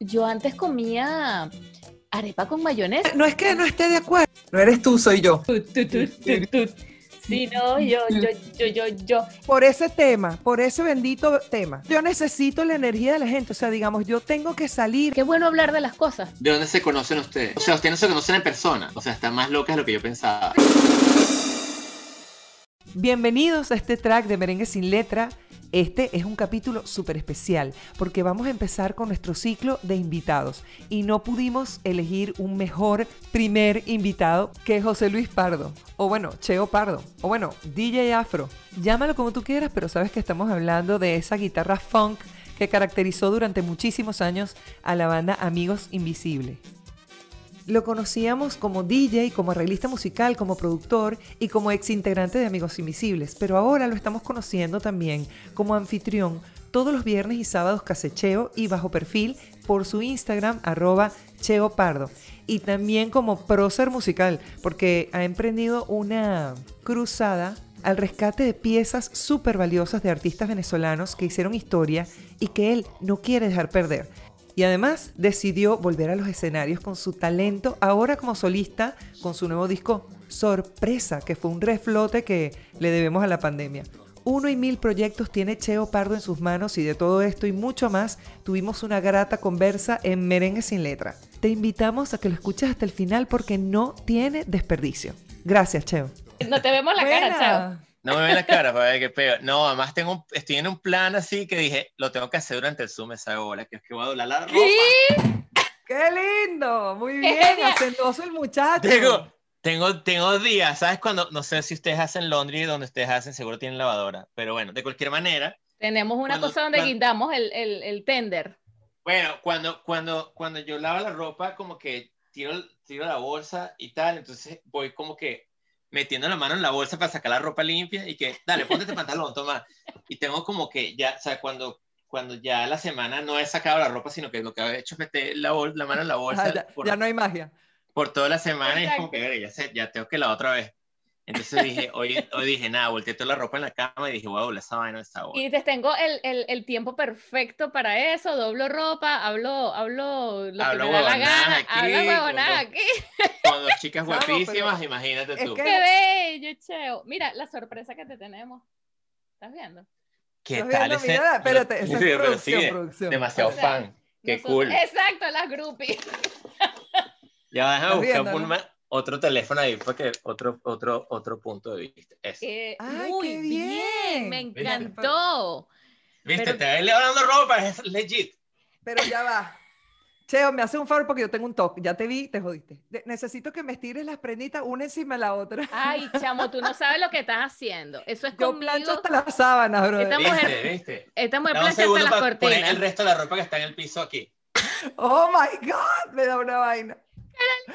yo antes comía arepa con mayonesa. No es que no esté de acuerdo. No eres tú, soy yo. Sí, no, yo, yo, yo, yo, yo. Por ese tema, por ese bendito tema. Yo necesito la energía de la gente. O sea, digamos, yo tengo que salir. Qué bueno hablar de las cosas. ¿De dónde se conocen ustedes? O sea, ustedes no se conocen en persona. O sea, están más locas de lo que yo pensaba. Bienvenidos a este track de Merengue sin letra. Este es un capítulo súper especial porque vamos a empezar con nuestro ciclo de invitados y no pudimos elegir un mejor primer invitado que José Luis Pardo, o bueno, Cheo Pardo, o bueno, DJ Afro. Llámalo como tú quieras, pero sabes que estamos hablando de esa guitarra funk que caracterizó durante muchísimos años a la banda Amigos Invisibles. Lo conocíamos como DJ, como arreglista musical, como productor y como ex integrante de Amigos Invisibles, pero ahora lo estamos conociendo también como anfitrión todos los viernes y sábados casecheo y bajo perfil por su Instagram arroba Cheo Pardo y también como prócer musical porque ha emprendido una cruzada al rescate de piezas súper valiosas de artistas venezolanos que hicieron historia y que él no quiere dejar perder. Y además decidió volver a los escenarios con su talento, ahora como solista, con su nuevo disco Sorpresa, que fue un reflote que le debemos a la pandemia. Uno y mil proyectos tiene Cheo Pardo en sus manos y de todo esto y mucho más tuvimos una grata conversa en Merengue sin letra. Te invitamos a que lo escuches hasta el final porque no tiene desperdicio. Gracias, Cheo. No te vemos la cara, Cheo. No me ven la cara para ver qué pego. No, además tengo, estoy en un plan así que dije, lo tengo que hacer durante el Zoom esa hora, que es que voy a doblar la ropa. ¡Qué lindo! Muy bien, hacendoso el muchacho. Tengo, tengo, tengo días, ¿sabes? Cuando, no sé si ustedes hacen laundry, donde ustedes hacen, seguro tienen lavadora, pero bueno, de cualquier manera. Tenemos una cosa donde guindamos el, el, el, tender. Bueno, cuando, cuando, cuando yo lavo la ropa, como que tiro, tiro la bolsa y tal, entonces voy como que metiendo la mano en la bolsa para sacar la ropa limpia y que, dale, ponte este pantalón, toma. Y tengo como que ya, o sea, cuando, cuando ya la semana no he sacado la ropa, sino que lo que he hecho es meter la, la mano en la bolsa. ya, no hay magia. Por toda la semana y es como que, ya, sé, ya tengo que la otra vez. Entonces dije, hoy, hoy dije, nada, volteé toda la ropa en la cama y dije, wow, esa vaina está buena. Y te tengo el, el, el, tiempo perfecto para eso, doblo ropa, hablo, hablo lo hablo que me da la gana, aquí, hablo huevonada aquí. Con dos chicas guapísimas, imagínate tú. Que... Qué bello, Cheo. Mira, la sorpresa que te tenemos. ¿Estás viendo? ¿Qué tal ese? Mira, espérate, esa es producción, producción. Demasiado fan. Qué cool. Exacto, las groupies. Ya déjame buscar un, otro teléfono ahí porque otro, otro, otro punto de vista. Eh, muy bien. me encantó. Viste, Pero... te ves lavando ropa, es legit. Pero ya va. Cheo, me hace un favor porque yo tengo un toque. Ya te vi, te jodiste. necesito que me estires las prenditas una encima de la otra. Ay, chamo, tú no sabes lo que estás haciendo. Eso es yo conmigo. plancho hasta las sábanas, bro. Esta mujer, ¿Viste, viste? Esta mujer plancha hasta las cortinas. Poner el resto de la ropa que está en el piso aquí. Oh my God, me da una vaina.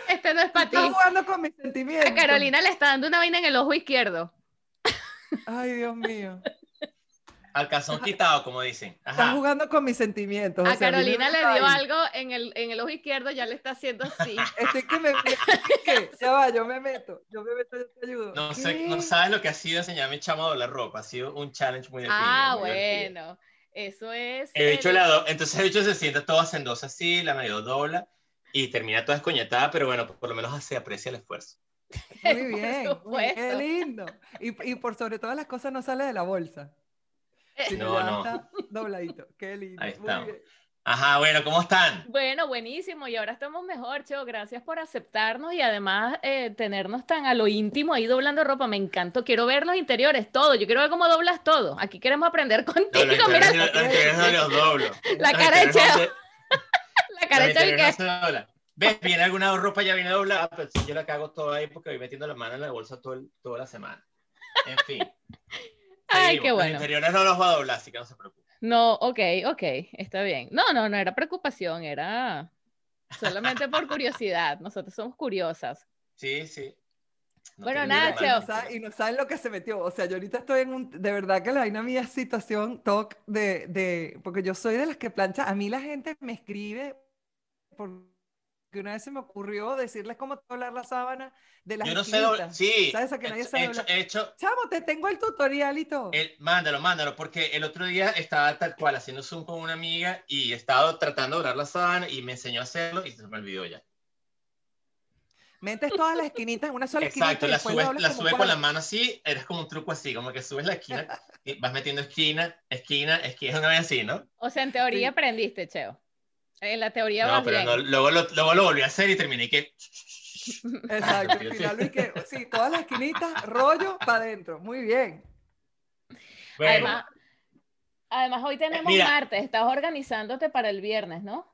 Este no es para ti. Está jugando con mis sentimientos. A Carolina le está dando una vaina en el ojo izquierdo. Ay, Dios mío. Al calzón quitado, como dicen. Está jugando con mis sentimientos. A Carolina le dio algo en el, en el ojo izquierdo, ya le está haciendo así. Estoy que me ¿Qué? Ya va, yo me meto. Yo me meto, yo te ayudo. No, sé, no sabes lo que ha sido enseñar a mi chamo a doblar ropa. Ha sido un challenge muy difícil. Ah, bueno. Eso es. He hecho el... la Entonces el hecho se siente todo hacendoso así, la medio dobla y termina toda escoñetada, pero bueno, por lo menos se aprecia el esfuerzo. Muy bien, qué lindo. Y, y, por sobre todas las cosas no sale de la bolsa. no, no. Está dobladito, qué lindo. Ahí estamos. Ajá, bueno, ¿cómo están? Bueno, buenísimo, y ahora estamos mejor, Cheo. Gracias por aceptarnos y además eh, tenernos tan a lo íntimo ahí doblando ropa. Me encantó, quiero ver los interiores, todo. Yo quiero ver cómo doblas todo. Aquí queremos aprender contigo. No, Mira, los, los, los doblo. La cara de Cheo. la cara de ¿Ves? Viene alguna ropa ya viene doblada, pero yo la cago toda ahí porque voy metiendo la mano en la bolsa todo toda la semana. En fin. Ay, qué bueno. Los interiores no los va a doblar, así que no se preocupe. No, ok, ok, está bien. No, no, no era preocupación, era solamente por curiosidad. Nosotros somos curiosas. Sí, sí. bueno, nada, Cheo. Y no saben lo que se metió. O sea, yo ahorita estoy en un. De verdad que la vaina mía es situación, talk, de, de. Porque yo soy de las que plancha. A mí la gente me escribe por que una vez se me ocurrió decirles cómo doblar la sábana de las Yo no sé doblar. esquinitas. Sí. ¿Sabes a que nadie he- sabe he hecho, Chamo, te tengo el tutorial y todo. el- mándalo, mándalo, porque el otro día estaba tal cual haciendo Zoom con una amiga y estaba tratando de doblar la sábana y me enseñó a hacerlo y se me olvidó ya. Metes todas las esquinitas en una sola esquinita Exacto, y la subes, la subes con la mano así, eres como un truco así, como que subes la esquina y vas metiendo esquina, esquina, esquina, es una vez así, ¿no? O sea, en teoría Sí. aprendiste, Cheo. En la teoría No, pero bien. no, luego, lo, luego lo volví a hacer y terminé que... Exacto, al final vi que sí, todas las esquinitas, rollo para adentro. Muy bien. Bueno, Además, además, hoy tenemos mira. martes. Estás organizándote para el viernes, ¿no?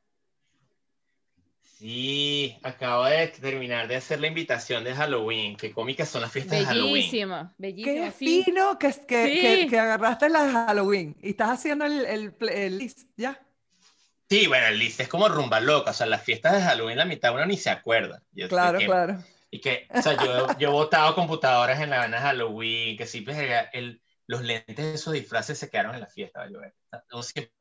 sí, acabo de terminar de hacer la invitación de Halloween, qué cómicas son las fiestas de Halloween. Bellísima, bellísima. Qué sí. fino que, que, Sí. que, que agarraste la de Halloween y estás haciendo el, el, el list, ¿ya? Sí, bueno, el list es como rumba loca, o sea, las fiestas de Halloween la mitad uno ni se acuerda. Yo Claro, que- claro. Y que, o sea, yo, yo he botado computadoras en la de Halloween, que sí, pues, el, los lentes de esos disfraces se quedaron en la fiesta, yo, uno siempre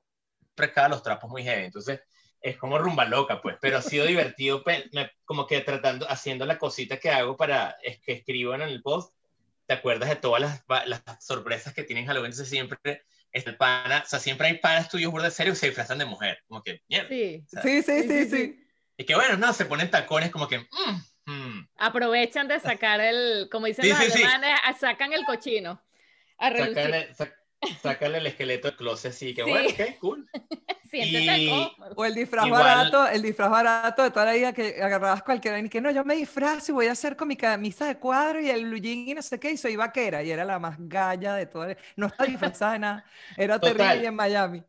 acaba los trapos muy heavy, entonces es como rumba loca, pues, pero ha sido divertido, me- como que tratando, haciendo la cosita que hago para, es que escribo en el post, te acuerdas de todas las, las sorpresas que tienen Halloween, entonces siempre el pana, o sea, siempre hay panas tuyos burda de serio que se disfrazan de mujer, como que, mierda. Sí. o sea, Sí, sí, Sí, sí, sí, sí. Y que bueno, no, se ponen tacones como que, mm, mm. Aprovechan de sacar el, como dicen Sí, los sí, alemanes, sacan el cochino. A. Sácale, sac- sácale el esqueleto del closet, así que Sí. bueno, ok, cool. Siéntete cómodo. O el disfraz Igual- barato, el disfraz barato de toda la vida que agarrabas cualquiera y que no, yo me disfrazo y voy a hacer con mi camisa de cuadro y el blue jean y no sé qué, y soy vaquera, y era la más galla de todas. No estaba disfrazada de nada, era Total. terrible y en Miami.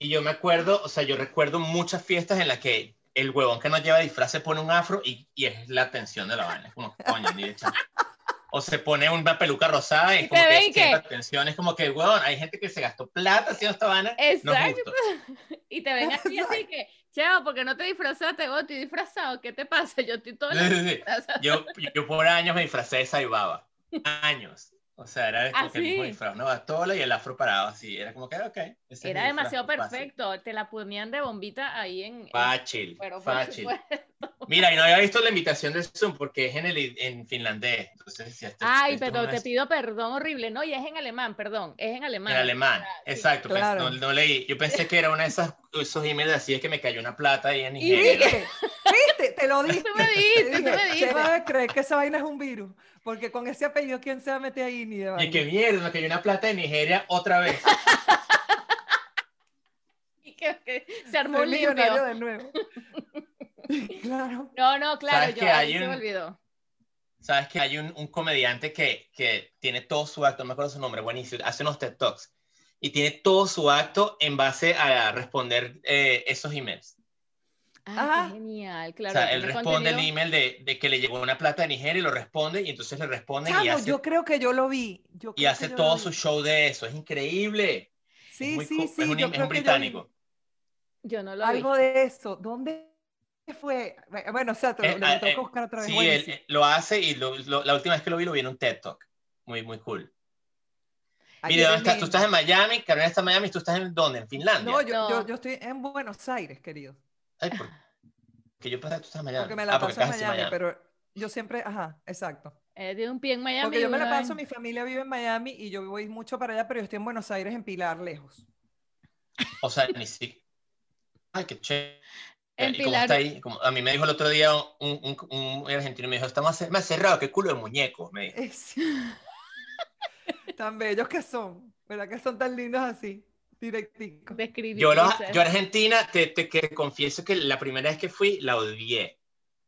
Y yo me acuerdo, o sea, yo recuerdo muchas fiestas en las que el huevón que no lleva disfraz se pone un afro y, y es la atención de la vaina. Es como, coño, ni de. O se pone una peluca rosada y, Y es como te que que- atención. Es como que, huevón, hay gente que se gastó plata haciendo esta vaina. No Exacto. justo. Y te ven así, así que, Cheo, ¿por qué no te disfrazaste? Oh, estoy disfrazado, ¿qué te pasa? Yo estoy todo Sí, sí, sí. Yo, yo por años me disfracé de Saibaba. Años. O sea, era como ¿Ah, que el mismo disfraz, una batola y el afro parado así. Era como que, ok. ese es mi Era disfraz, demasiado fácil. perfecto. Te la ponían de bombita ahí en. en- Fácil, pero fácil. Mira, y no había visto la invitación de Zoom porque es en, el, en finlandés. Entonces, si esto- Ay, esto pero no te pido perdón horrible. No, y es en alemán, perdón. Es en alemán. En alemán, Ah, exacto. pues, Claro. no, no leí. Yo pensé que era una de esas esos emails así es que me cayó una plata ahí en Nigeria. Te lo dije. Tú me dijiste, tú me a creer que esa vaina es un virus, porque con ese apellido, ¿quién se va a meter ahí ni de Y que mierda, me cayó una plata de Nigeria otra vez. Y que, que se armó un millonario de nuevo. claro. No, no, claro, ¿Sabes yo que ahí hay se me un- olvidó. Sabes que hay un, un comediante que, que tiene todo su acto, no me acuerdo su nombre, buenísimo, hace unos TED Talks. Y tiene todo su acto en base a responder eh, esos emails. Ah, Ah. qué genial, claro. o sea, él responde el contenido. email de, de que le llegó una plata de Nigeria y lo responde y entonces le responden y hace, yo creo que yo lo vi. Yo y hace todo su show de eso. Es increíble. Sí, Es muy sí, sí. es un, yo es creo un que yo vi británico. Yo no lo Algo vi. de eso. ¿Dónde fue? Bueno, o sea, te lo, Eh, lo ah, tengo eh, buscar otra vez. Sí, buenísimo. él eh, lo hace y lo- lo- la última vez que lo vi lo vi en un TED Talk. Muy, muy cool. Aquí Mire, ¿dónde en estás? Tú estás en. Miami, Carolina está en Miami, ¿tú estás en dónde? ¿En Finlandia? No, yo, No. Yo, yo estoy en Buenos Aires, querido. Ay, ¿por qué yo pensé que tú estás en Miami? Porque me la ah, porque paso en Miami, pero yo siempre, ajá, exacto. Eh, de un pie en Miami. Porque yo me la paso, en- mi familia vive en Miami y yo voy mucho para allá, pero yo estoy en Buenos Aires, en Pilar, lejos. O sea, ni siquiera. Ay, qué chévere. En ¿Y cómo Pilar- está ahí? Como- a mí me dijo el otro día un, un, un argentino, me dijo, está más, más cerrado que culo de muñeco. Me dijo. Es- tan bellos que son, ¿verdad? Que son tan lindos así, directicos. Describí. Yo, yo Argentina, te, te, que confieso que la primera vez que fui, la odié.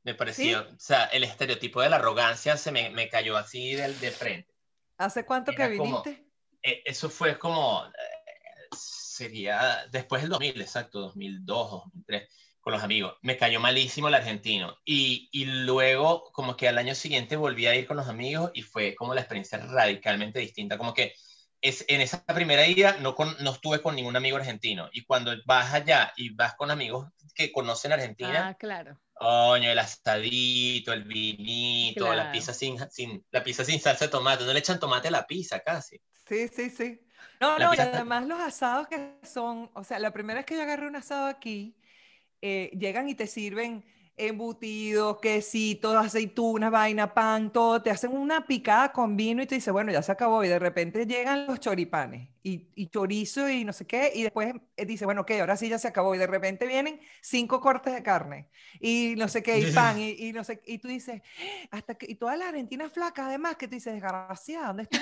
Me pareció, o sea, el estereotipo de la arrogancia se me, me cayó así de, de frente. ¿Hace cuánto que Era como- viniste? Eh, eso fue como, eh, sería después del 2000, exacto, 2002, 2003, con los amigos. Me cayó malísimo el argentino. Y, y luego, como que al año siguiente volví a ir con los amigos y fue como la experiencia radicalmente distinta. Como que es, en esa primera ida no, con, no estuve con ningún amigo argentino. Y cuando vas allá y vas con amigos que conocen Argentina, Ah, claro. Coño, el asadito, el vinito, la pizza sin, sin, la pizza sin salsa de tomate. No le echan tomate a la pizza casi. Sí, sí, sí. No, La no, y además los asados que son, o sea, la primera vez que yo agarré un asado aquí, eh, llegan y te sirven embutidos, quesitos, aceitunas, vaina, pan, todo, te hacen una picada con vino y te dice, bueno, ya se acabó, y de repente llegan los choripanes y, y chorizo y no sé qué, y después eh, dice, bueno, ok, ahora sí ya se acabó, y de repente vienen cinco cortes de carne y no sé qué, y pan, y, y no sé, y tú dices, hasta que, y toda la Argentina flaca, además, que tú dices, desgraciada, ¿dónde estás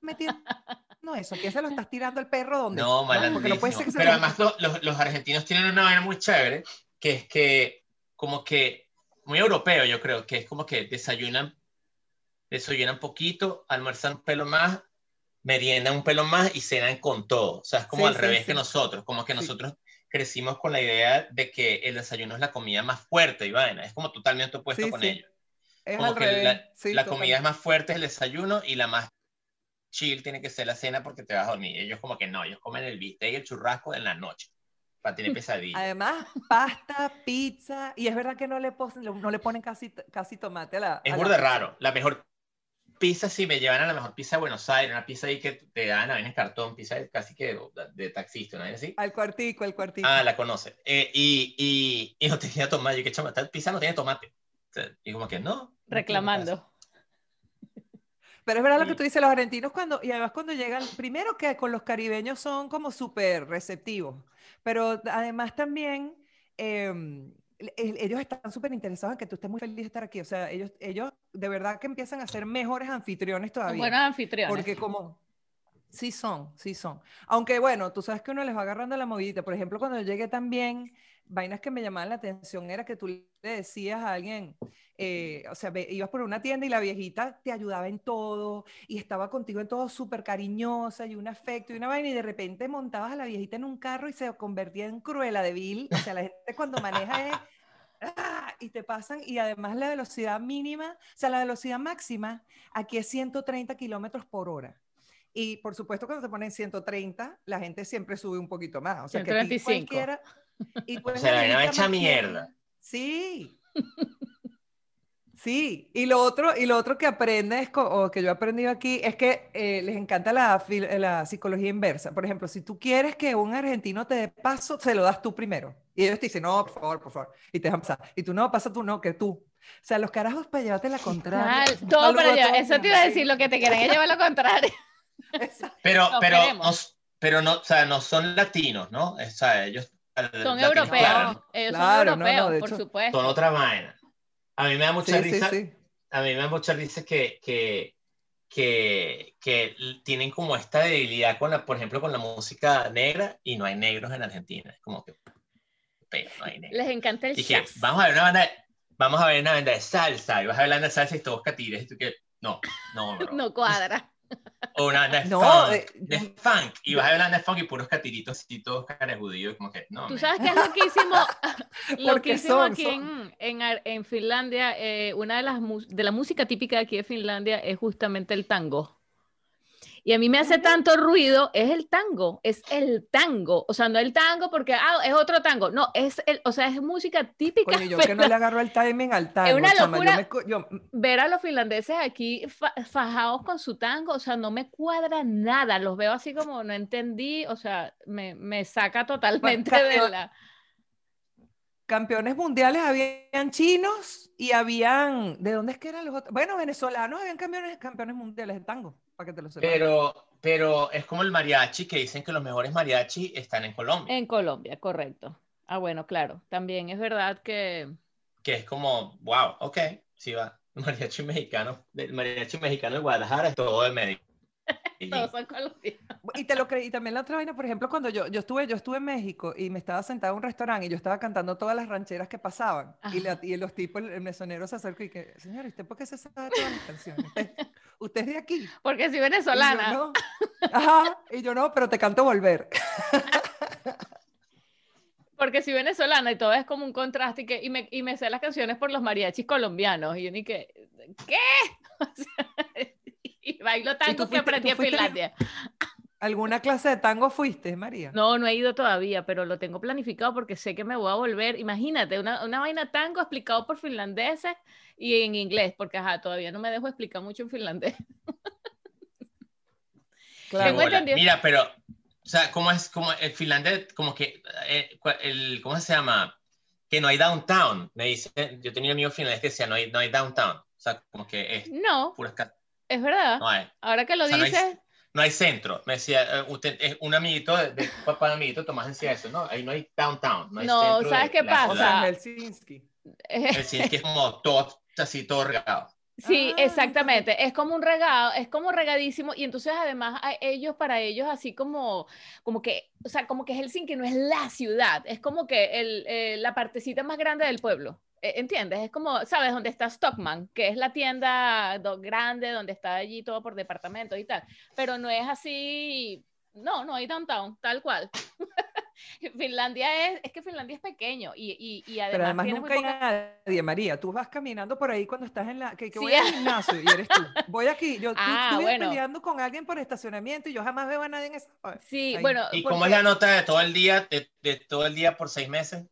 metiendo? No, eso, ¿quién se lo estás tirando al perro? ¿Dónde? No, Porque no puede ser que se Pero además lo- los, los argentinos tienen una vaina muy chévere, que es que como que muy europeo, yo creo, que es como que desayunan, desayunan poquito, almuerzan un pelo más, meriendan un pelo más y cenan con todo. O sea, es como Sí, al sí, revés sí. que nosotros, como que nosotros crecimos con la idea de que el desayuno es la comida más fuerte y vaina, es como totalmente opuesto con ellos. Es Como que revés. la, la comida es más fuerte es el desayuno y la más chill tiene que ser la cena porque te vas a dormir. Ellos como que no, ellos comen el bistec y el churrasco en la noche para tener pesadillas. Además, pasta, pizza, y es verdad que no le, pos- no le ponen casi, casi tomate a la. Es burda pizza. raro. La mejor pizza, si me llevan a la mejor pizza de Buenos Aires, una pizza ahí que te dan a en cartón, pizza casi que de, de taxista, ¿no es así? Al cuartico, al cuartico. Ah, la conoce. Eh, y, y, y no tenía tomate. Yo que chama, esta pizza no tiene tomate. O sea, y como que no. no tiene Reclamando. Pero es verdad lo que tú dices, los argentinos cuando, y además cuando llegan, primero que con los caribeños son como súper receptivos, pero además también em, el- el- ellos están súper interesados en que tú estés muy feliz de estar aquí. O sea, ellos, ellos de verdad que empiezan a ser mejores anfitriones todavía. buenos anfitriones. Porque como... Sí son, sí son. Aunque bueno, tú sabes que uno les va agarrando la movidita. Por ejemplo, cuando yo llegué también, vainas que me llamaban la atención era que tú le decías a alguien, eh, o sea, ve- ibas por una tienda y la viejita te ayudaba en todo y estaba contigo en todo súper cariñosa y un afecto y una vaina y de repente montabas a la viejita en un carro y se convertía en cruela de vil. O sea, la gente cuando maneja es... ¡ah! Y te pasan, y además la velocidad mínima, o sea, la velocidad máxima aquí es 130 kilómetros por hora. Y por supuesto, cuando te ponen 130, la gente siempre sube un poquito más. O sea, que aquí 125. cualquiera. Y eres sea, la hecha mierda. tierna. Sí. Sí, y lo otro, y lo otro que aprendes, o que yo he aprendido aquí, es que eh, les encanta la, fil- la psicología inversa. Por ejemplo, si tú quieres que un argentino te dé paso, se lo das tú primero. Y ellos te dicen, no, por favor, por favor. Y te dejan pasar. Y tú, no, pasa tú, no, que tú. O sea, los carajos para llevarte la contraria. Un todo para Eso te iba a decir, lo que te quieren es llevar lo contrario. Exacto. Pero, Nos pero, no, pero no, o sea, no son latinos, ¿no? O sea, ellos Son europeos. claro, Ellos Claro, son no, no, europeos, por hecho, supuesto. son otra vaina. A mí me da mucha Sí, risa, sí. a mí me da mucha risa que, que, que, que tienen como esta debilidad con la, por ejemplo, con la música negra y no hay negros en Argentina. Es como que, pero no hay negros. Les encanta el Dije, jazz. vamos a ver una banda, de- vamos a ver una banda de salsa y vas a ver la banda de salsa y todos catires y tú que, no, no, bro. No cuadra. O una banda de No, funk, eh, de funk y vas a ver banda de funk y puros catiritos y todos carejudidos como que, no, Tú man. sabes que es loquísimo, Porque loquísimo son, aquí son. En, en, en Finlandia, eh, una de las de la música típica de aquí de Finlandia es justamente el tango. Y a mí me hace tanto ruido, es el tango, es el tango, o sea, no el tango porque ah, es otro tango, no, es el, o sea, es música típica. Coño, yo que no le agarro el timing al tango, una chama, yo locura. me yo- ver a los finlandeses aquí fa- fajados con su tango, o sea, no me cuadra nada, los veo así como no entendí, o sea, me, me saca totalmente de campeón- la... campeones mundiales habían chinos y habían, ¿de dónde es que eran los otros? Bueno, venezolanos habían campeones, campeones mundiales de tango, para que te lo sepas. Pero, pero es como el mariachi que dicen que los mejores mariachi están en Colombia, En Colombia, correcto. Ah, bueno, claro. También es verdad que que es como, wow, ok, sí va. Mariachi mexicano, el mariachi mexicano de Guadalajara es todo de Medellín. todos son colombianos. Y te lo creí, y también la otra vaina, por ejemplo, cuando yo, yo estuve, yo estuve en México y me estaba sentada en un restaurante y yo estaba cantando todas las rancheras que pasaban. Y, la- y los tipos, el, mesonero se acercó y que, señor, ¿y ¿usted por qué se sabe todas las canciones? ¿Usted, usted es de aquí? Porque si Y yo, venezolana, no. Ajá, y yo no, pero te canto volver. porque si venezolana y todo es como un contraste y, que, y, me, y me sé las canciones por los mariachis colombianos y yo ni que, ¿qué? O sea, bailo tango que fuiste- aprendí tú en Finlandia. ¿Alguna clase de tango fuiste, María? No, no he ido todavía, pero lo tengo planificado porque sé que me voy a volver. Imagínate, una, una vaina tango explicado por finlandeses y en inglés, porque ajá, todavía no me dejo explicar mucho en finlandés. Claro. Tengo bola. entendido- Mira, pero, o sea, ¿cómo es, como el finlandés, como que, eh, el, ¿cómo se llama? que no hay downtown. Me dice, yo tenía amigos finales que decían, no hay, no hay downtown. O sea, como que es No, pura esca- es verdad. No hay. Ahora que lo O sea, no hay- dices, No hay centro. Me decía, eh, usted es un amiguito, de, de papá de amiguito, Tomás decía eso, ¿no? Ahí no hay downtown. No, hay No, centro ¿sabes de qué pasa? Helsinki. Es decir, que es como todo, así todo regado. Sí, Ah, exactamente. Es como un regado, es como regadísimo y entonces además a ellos, para ellos así como, como que, o sea, como que Helsinki no es la ciudad, es como que el, eh, la partecita más grande del pueblo. Eh, ¿Entiendes? Es como, ¿sabes? Donde está Stockman, que es la tienda do- grande, donde está allí todo por departamentos y tal. Pero no es así, no, no hay downtown, tal cual. Finlandia es, es que Finlandia es pequeño y, y, y además, Pero además tiene muy nunca hay poca- nadie, María. Tú vas caminando por ahí cuando estás en la... Que, que Sí. voy al gimnasio y eres tú. Voy aquí. Yo Ah, tú bueno. peleando con alguien por estacionamiento y yo jamás veo a nadie en esa... Sí, Ahí. bueno, ¿Y porque- cómo es la nota de todo el día, de, de todo el día por seis meses?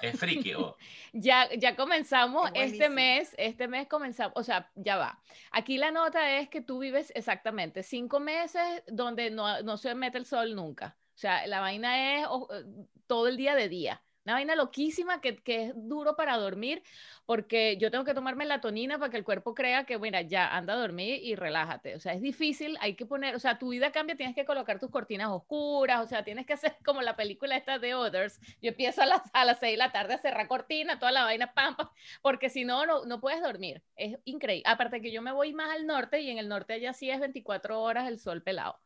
Es friki. o- Ya, ya comenzamos este mes, este mes comenzamos, o sea, ya va. Aquí la nota es que tú vives exactamente cinco meses donde no, no se mete el sol nunca. O sea, la vaina es eh, todo el día de día. Una vaina loquísima que, es duro para dormir porque yo tengo que tomar melatonina para que el cuerpo crea que, mira, ya anda a dormir y relájate. O sea, es difícil, hay que poner, o sea, tu vida cambia, tienes que colocar tus cortinas oscuras, o sea, tienes que hacer como la película esta de Others. Yo empiezo a las, a las 6 de la tarde a cerrar cortina, toda la vaina, pam, pam, porque si no, no, no puedes dormir. Es increíble. Aparte que yo me voy más al norte y en el norte allá sí es 24 horas el sol pelado.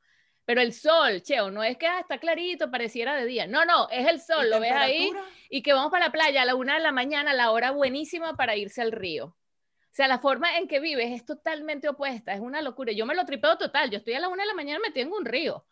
Pero el sol, cheo, no es que ah, está clarito, pareciera de día. No, no, es el ¿Y sol, lo ves ahí y que vamos para la playa a la una de la mañana, la hora buenísima para irse al río. O sea, la forma en que vives es totalmente opuesta, es una locura. Yo me lo tripeo total, yo estoy a la una de la mañana metido en un río.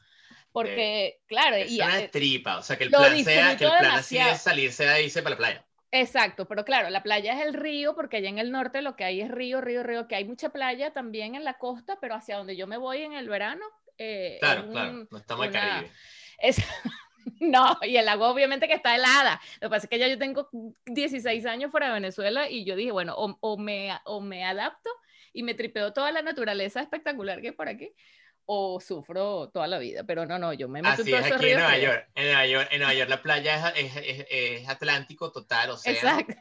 Porque, claro, Es y, una eh, tripa. O sea, que el plan sea, que el plan así es salirse de ahí para la playa. Exacto, pero claro, la playa es el río, porque allá en el norte lo que hay es río, río, río, que hay mucha playa también en la costa, pero hacia donde yo me voy en el verano. Eh, es Claro, un- claro. No estamos una- Caribe. es- no, y el agua obviamente que está helada. Lo que pasa es que ya yo tengo 16 años fuera de Venezuela y yo dije, bueno, o, o me, o me adapto y me tripeo toda la naturaleza espectacular que hay por aquí, o sufro toda la vida. Pero no, no, yo me meto Así en es aquí en Nueva. York. En Nueva York, en Nueva York la playa es, es, es- es Atlántico total, o sea. Exacto.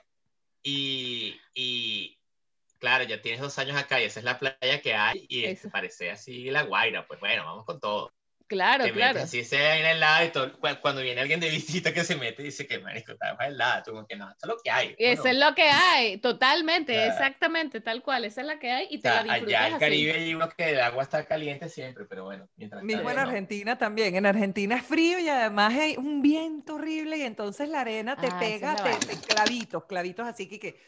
Y, y claro, ya tienes dos años acá y esa es la playa que hay y Eso. parece así la Guaira. Pues bueno, vamos con todo. Claro, te claro. así se vaina helada y todo. cu- Cuando viene alguien de visita que se mete y dice que marico, está helada, tú como que no, esto es lo que hay. Eso Bueno, es lo que hay, totalmente, Claro. exactamente, tal cual, esa es la que hay y o te sea, la disfrutas allá en así. Caribe hay uno que el agua está caliente siempre, pero bueno, mientras Mismo en no. Argentina también. En Argentina es frío y además hay un viento horrible y entonces la arena te Ah, pega, te, te- clavitos, clavitos así que, que.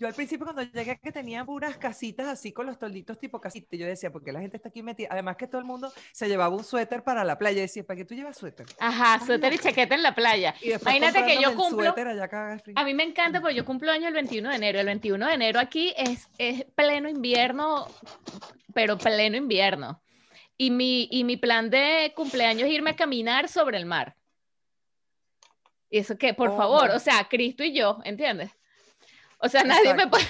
Yo al principio cuando llegué que tenía puras casitas así con los tolditos tipo casita, yo decía, ¿por qué la gente está aquí metida? Además que todo el mundo se llevaba un suéter para la playa. Decía, ¿para qué tú llevas suéter? Ajá, suéter y chaqueta en la playa. Imagínate que yo cumplo, allá a mí me encanta porque yo cumplo año el 21 de enero. El 21 de enero aquí es, es pleno invierno, pero pleno invierno. Y mi, y mi plan de cumpleaños es irme a caminar sobre el mar. Y eso que, por Oh, favor, o sea, Cristo y yo, ¿entiendes? O sea, nadie me puede,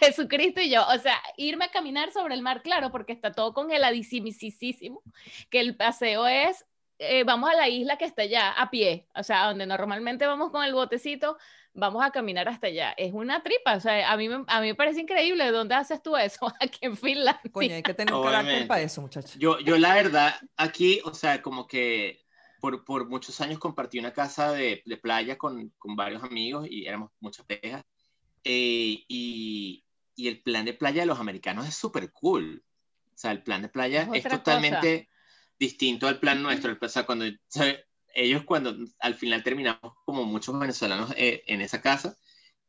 Jesucristo y yo, o sea, irme a caminar sobre el mar, claro, porque está todo congeladísimo, que el paseo es, eh, vamos a la isla que está allá, a pie, o sea, donde normalmente vamos con el botecito, vamos a caminar hasta allá. Es una tripa, o sea, a mí me, a mí me parece increíble, ¿de dónde haces tú eso? Aquí en Finlandia. Coño, hay que tener un carácter para eso, muchachos. Yo, yo la verdad, aquí, o sea, como que por, por muchos años compartí una casa de, de playa con, con varios amigos y éramos muchas parejas. Eh, y, y el plan de playa de los americanos es súper cool. O sea, el plan de playa Es es, totalmente distinto al plan nuestro. O sea, cuando, ellos cuando al final terminamos como muchos venezolanos eh, en esa casa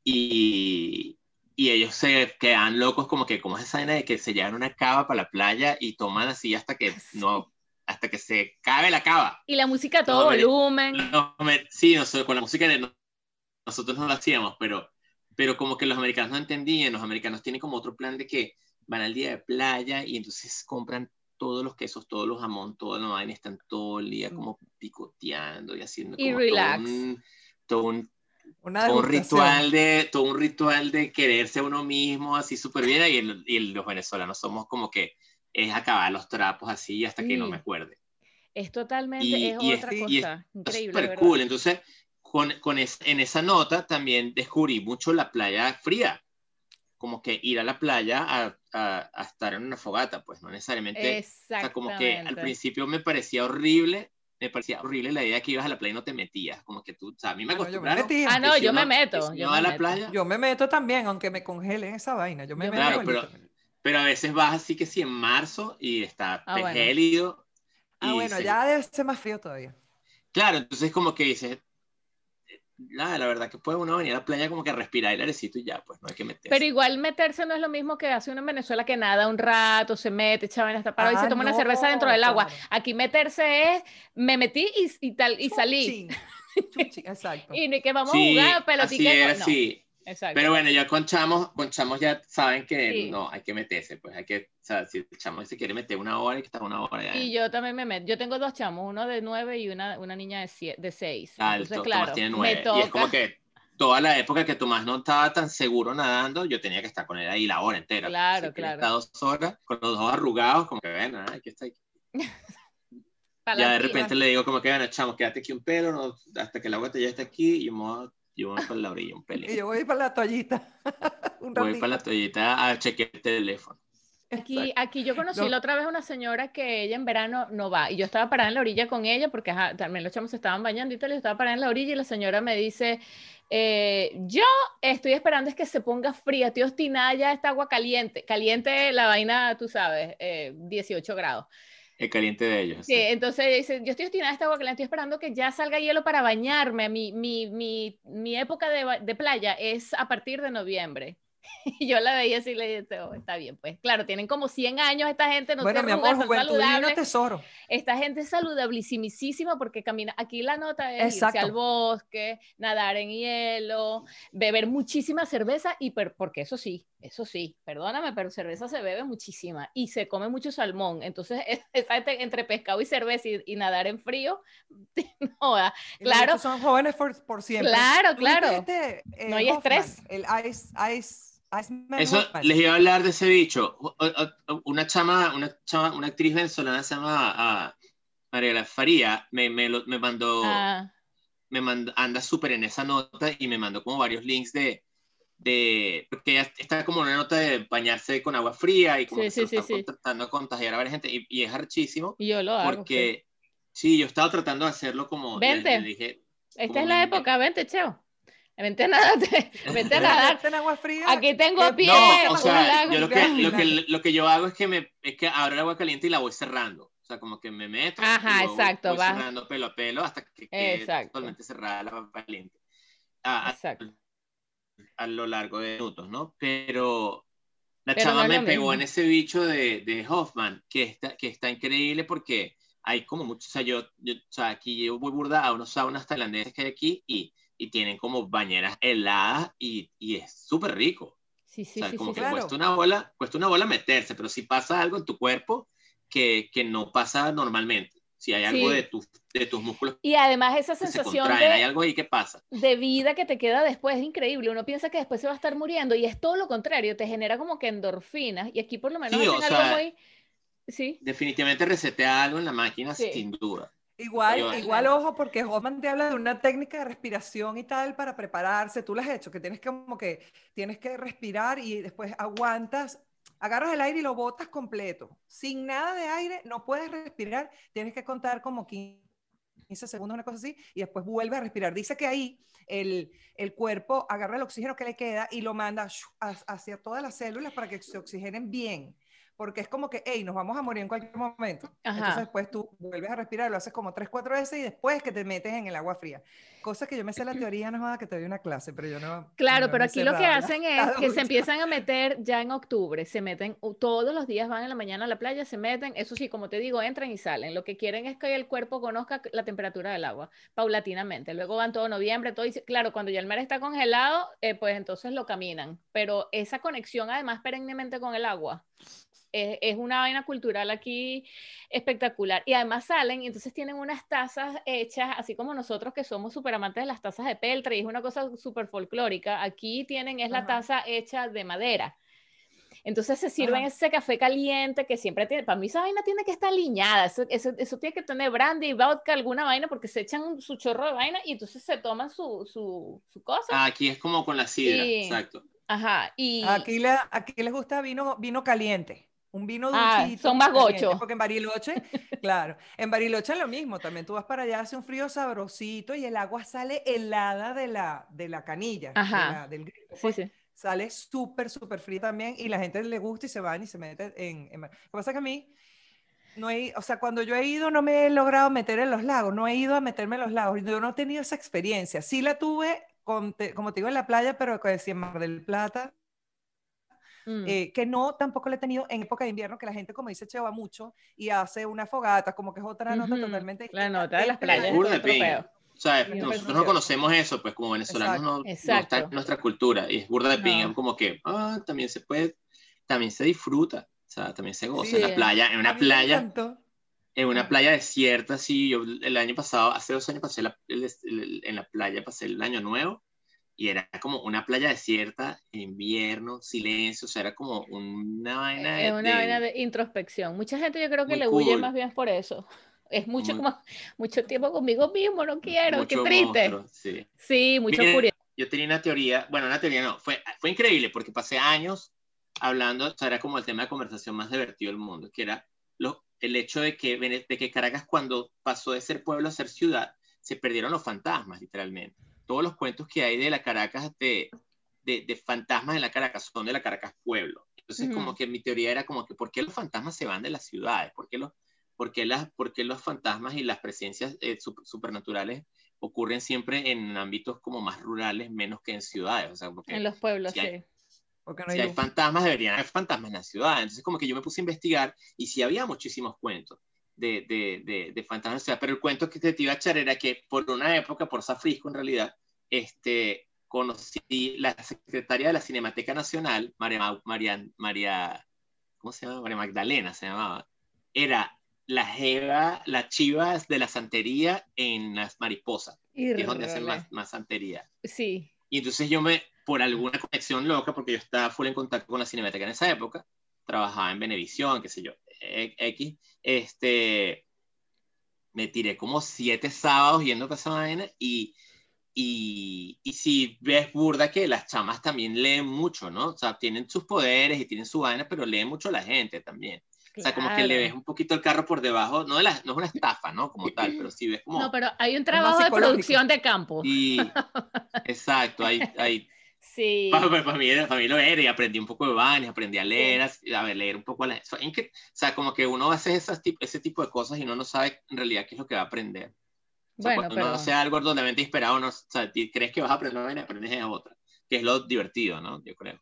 y, y ellos se quedan locos como que como es esa vaina de que se llevan una cava para la playa y toman así hasta que no hasta que se cabe la cava. Y la música a todo No, me- volumen. No, me- sí, nosotros, con la música nosotros no lo hacíamos, pero, pero como que los americanos no entendían, los americanos tienen como otro plan de que van al día de playa y entonces compran todos los quesos, todos los jamón, toda la vaina, están todo el día como picoteando y haciendo Y como relax. todo un, todo un, todo un ritual de todo un ritual de quererse a uno mismo así súper bien y, el- y los venezolanos somos como que es acabar los trapos así hasta que no Sí. me acuerde Es totalmente, Y- es y otra y es cosa. es Increíble, súper cool. Entonces, con, con es- en esa nota también descubrí mucho la playa fría. Como que ir a la playa a, a- a estar en una fogata, pues no necesariamente. O sea, Exactamente. como que al principio me parecía horrible, me parecía horrible la idea de que ibas a la playa y no te metías. Como que tú, o sea, a mí me Bueno, yo me acostumbraron. Ah, no, si yo me meto, si yo me a la meto. playa, Yo me meto también, aunque me congelen esa vaina. Yo me Yo me meto. Claro, pero- pero a veces vas así que sí en marzo y está Ah, bueno. gélido. Ah, bueno, se- ya debe ser más frío todavía. Claro, entonces como que dices, nada, la verdad que puede uno venir a la playa como que a respirar el airecito y ya, pues no hay que meterse. Pero igual meterse no es lo mismo que hace uno en Venezuela que nada un rato, se mete, echa vaina hasta parado y se Ah, toma una cerveza dentro del agua. claro. Aquí meterse es, me metí y, y tal, y salí. Chuchín, chuchín, exacto. Y ni que vamos Sí, a jugar así pelotica. era, no. sí. Exacto. Pero bueno, ya con chamos, con chamos ya saben que Sí. no, hay que meterse, pues hay que, o sea, si el chamo se quiere meter una hora, hay que estar una hora ya. Y yo también me meto. Yo tengo dos chamos, uno de nueve y una, una niña de, sie- de seis. Ah, Entonces, To- claro, tiene me nueve. toca. Y es como que toda la época que Tomás no estaba tan seguro nadando, yo tenía que estar con él ahí la hora entera. Claro, él claro. dos horas, con los dos arrugados, como que bueno, ay, aquí está. aquí. Ya de repente le digo como que bueno, chamo, quédate aquí un pelo, no, hasta que el agua te ya está aquí, y yo me voy, yo voy para la orilla un pelín. Y yo voy para la toallita. Un Voy para la toallita a chequear el teléfono. Aquí, aquí yo conocí No. la otra vez una señora que ella en verano no va y yo estaba parada en la orilla con ella porque ajá, también los chamos se estaban bañando y tal, y yo estaba parada en la orilla y la señora me dice, eh, yo estoy esperando es que se ponga fría, estoy obstinada ya esta agua caliente, caliente la vaina, tú sabes, eh, 18 grados. El caliente de ellos. Sí, sí. entonces dice, yo estoy obstinada esta agua caliente, estoy esperando que ya salga hielo para bañarme, mi, mi, mi, mi época de, de playa es a partir de noviembre. Y yo la veía así y le dije, "Oh, está bien, pues claro, tienen como 100 años esta gente, no bueno, se mi amor, son tesoro. Esta gente es saludabilísimísima porque camina, aquí la nota es irse Exacto. al bosque, nadar en hielo, beber muchísima cerveza y per- porque eso sí, eso sí, perdóname, pero cerveza se bebe muchísima y se come mucho salmón, entonces esa gente entre pescado y cerveza y, y nadar en frío, no Claro. Son jóvenes por, por siempre. Claro, ¿Tú viste claro. este, eh, No hay Hoffman? estrés. El Ice, Ice, Eso les iba a hablar de ese bicho. Una chama, una chama, una actriz venezolana se llama ah, Mariela Faría, me, me, lo- me mandó, Ah, me mandó, anda súper en esa nota y me mandó como varios links de, de, porque ella está como en una nota de bañarse con agua fría y como Sí, que se sí, lo sí, está sí. tratando de contagiar a varias gente y, y es archísimo y yo lo hago. porque sí. yo estaba tratando de hacerlo como, le- Vente. le dije, Esta como es la época, vente, Cheo. Vente a nadar, vente a nadar. En agua fría. Aquí tengo ¿Qué- pie. No, o sea, yo lo que, lo, que, lo que yo hago es que, me, es que abro el agua caliente y la voy cerrando. O sea, como que me meto Ajá, exacto, voy vas- cerrando pelo a pelo hasta que quede Exacto. totalmente cerrada la agua caliente. A, a- Exacto. a lo largo de minutos, ¿no? Pero la Pero chava no me pegó mismo. en ese bicho de, de Hoffman, que está, que está increíble porque hay como mucho, o sea, yo, yo o sea, aquí yo voy burda a unos saunas tailandeses que hay aquí y, y tienen como bañeras heladas y, y es súper rico. Sí, sí, o sea, sí, como que claro. cuesta una bola, cuesta una bola meterse, pero si pasa algo en tu cuerpo que, que no pasa normalmente, si hay algo Sí. de, tus de tus músculos Y además esa que se sensación contraen, hay de, algo ahí que pasa. de vida que te queda después es increíble. Uno piensa que después se va a estar muriendo y es todo lo contrario, te genera como que endorfinas y aquí por lo menos Sí, hacen algo sea, muy... Sí, Definitivamente resetea algo en la máquina, Sí. sin duda. Igual, Yo- igual, ojo, porque Hoffman te habla de una técnica de respiración y tal para prepararse. Tú lo has hecho, que tienes que como que tienes que respirar y después aguantas, agarras el aire y lo botas completo. Sin nada de aire no puedes respirar, tienes que contar como 15 segundos, una cosa así, y después vuelve a respirar. Dice que ahí el, el cuerpo agarra el oxígeno que le queda y lo manda hacia todas las células para que se oxigenen bien. Porque es como que, hey, nos vamos a morir en cualquier momento. Ajá. Entonces después tú vuelves a respirar, lo haces como tres, cuatro veces y después que te metes en el agua fría. Cosa que yo me sé la teoría, no joda que te doy una clase, pero yo no. claro, no pero aquí lo que la- hacen es que ducha. se empiezan a meter ya en octubre, se meten todos los días, van en la mañana a la playa, se meten, eso sí, como te digo, entran y salen. Lo que quieren es que el cuerpo conozca la temperatura del agua paulatinamente. Luego van todo noviembre, todo, y claro, cuando ya el mar está congelado, eh, pues entonces lo caminan. Pero esa conexión además perennemente con el agua es, es una vaina cultural aquí espectacular. Y además salen y entonces tienen unas tazas hechas, así como nosotros que somos súper amantes de las tazas de peltre y es una cosa súper folclórica. Aquí tienen, es la taza hecha de madera. Entonces se sirven ese café caliente que siempre tiene, para mí esa vaina tiene que estar aliñada, eso, eso, eso tiene que tener brandy, vodka, alguna vaina, porque se echan su chorro de vaina y entonces se toman su, su, su cosa. Ah, aquí es como con la sidra, exacto. Ajá, y... Aquí, le, aquí les gusta vino, vino caliente. Un vino ah, dulcito. son más gochos. Porque en Bariloche, claro, en Bariloche es lo mismo. También tú vas para allá, hace un frío sabrosito y el agua sale helada de la, de la canilla, Ajá. del grifo. Sí, pues. sí sale súper, súper frío también y la gente le gusta y se van y se mete en... Lo que pasa es que a mí, no he, o sea, cuando yo he ido no me he logrado meter en los lagos, no he ido a meterme en los lagos, yo no he tenido esa experiencia. Sí la tuve, como te digo, en la playa, pero en Mar del Plata, mm. eh, que no tampoco la he tenido en época de invierno, que la gente, como dice, va mucho y hace una fogata, como que es otra nota totalmente. La nota de las playas. O sea, nosotros no conocemos eso, pues como venezolanos no, está en nuestra cultura. Y es burda de ping, como que, ah, también se puede, también se disfruta, o sea, también se goza en la playa, en una playa. En una playa desierta, sí, yo el año pasado, hace dos años pasé en la playa, pasé el año nuevo, y era como una playa desierta, invierno, silencio, o sea, era como una vaina de... Es una vaina de introspección. Mucha gente yo creo que le huye más bien por eso. Es mucho, como, mucho tiempo conmigo mismo, no quiero, qué triste. sí. sí, mucho curioso. Yo tenía una teoría, bueno, una teoría no, fue, fue increíble porque pasé años hablando, o sea, era como el tema de conversación más divertido del mundo, que era lo, el hecho de que, de que Caracas cuando pasó de ser pueblo a ser ciudad, se perdieron los fantasmas, literalmente. Todos los cuentos que hay de la Caracas, de, de, de fantasmas en la Caracas, son de la Caracas pueblo. Entonces, como que mi teoría era como que, ¿por qué los fantasmas se van de las ciudades? ¿Por qué los ¿por qué, las, los fantasmas y las presencias eh, supernaturales ocurren siempre en ámbitos como más rurales, menos que en ciudades? O sea, porque en los pueblos, sí. si hay fantasmas, deberían haber fantasmas en la ciudad. Entonces, como que yo me puse a investigar y sí había muchísimos cuentos de, de, de, fantasmas Pero el cuento que te iba a echar era que por una época, por Safrisco en realidad, este, conocí la secretaria de la Cinemateca Nacional, María, María, María, ¿cómo se llama? María Magdalena se llamaba. Era la jeva, las chivas de la santería en las mariposas, que es donde hacen más, más, santería. Sí. Y entonces yo me, por alguna conexión loca, porque yo estaba full en contacto con la Cinemática en esa época, trabajaba en Venevisión, qué sé yo, e, X, este, me tiré como siete sábados yendo a esa vaina y, y, y si ves burda que las chamas también leen mucho, ¿no? O sea, tienen sus poderes y tienen su vaina, pero leen mucho la gente también. O sea, como que le ves un poquito el carro por debajo, no, de la, no es una estafa, ¿no? Como tal, pero sí ves como... No, pero hay un trabajo de producción de campo. Sí, exacto, hay... hay sí. Para, para, mí, para, mí, lo era y aprendí un poco de baños, aprendí a leer, a, ver, leer un poco. A la, o sea, como que uno hace esas, ese tipo de cosas y uno no sabe en realidad qué es lo que va a aprender. O sea, bueno, cuando pero... uno hace algo donde inspirado, no, o sea, crees que vas a aprender y aprendes a otra, que es lo divertido, ¿no? Yo creo.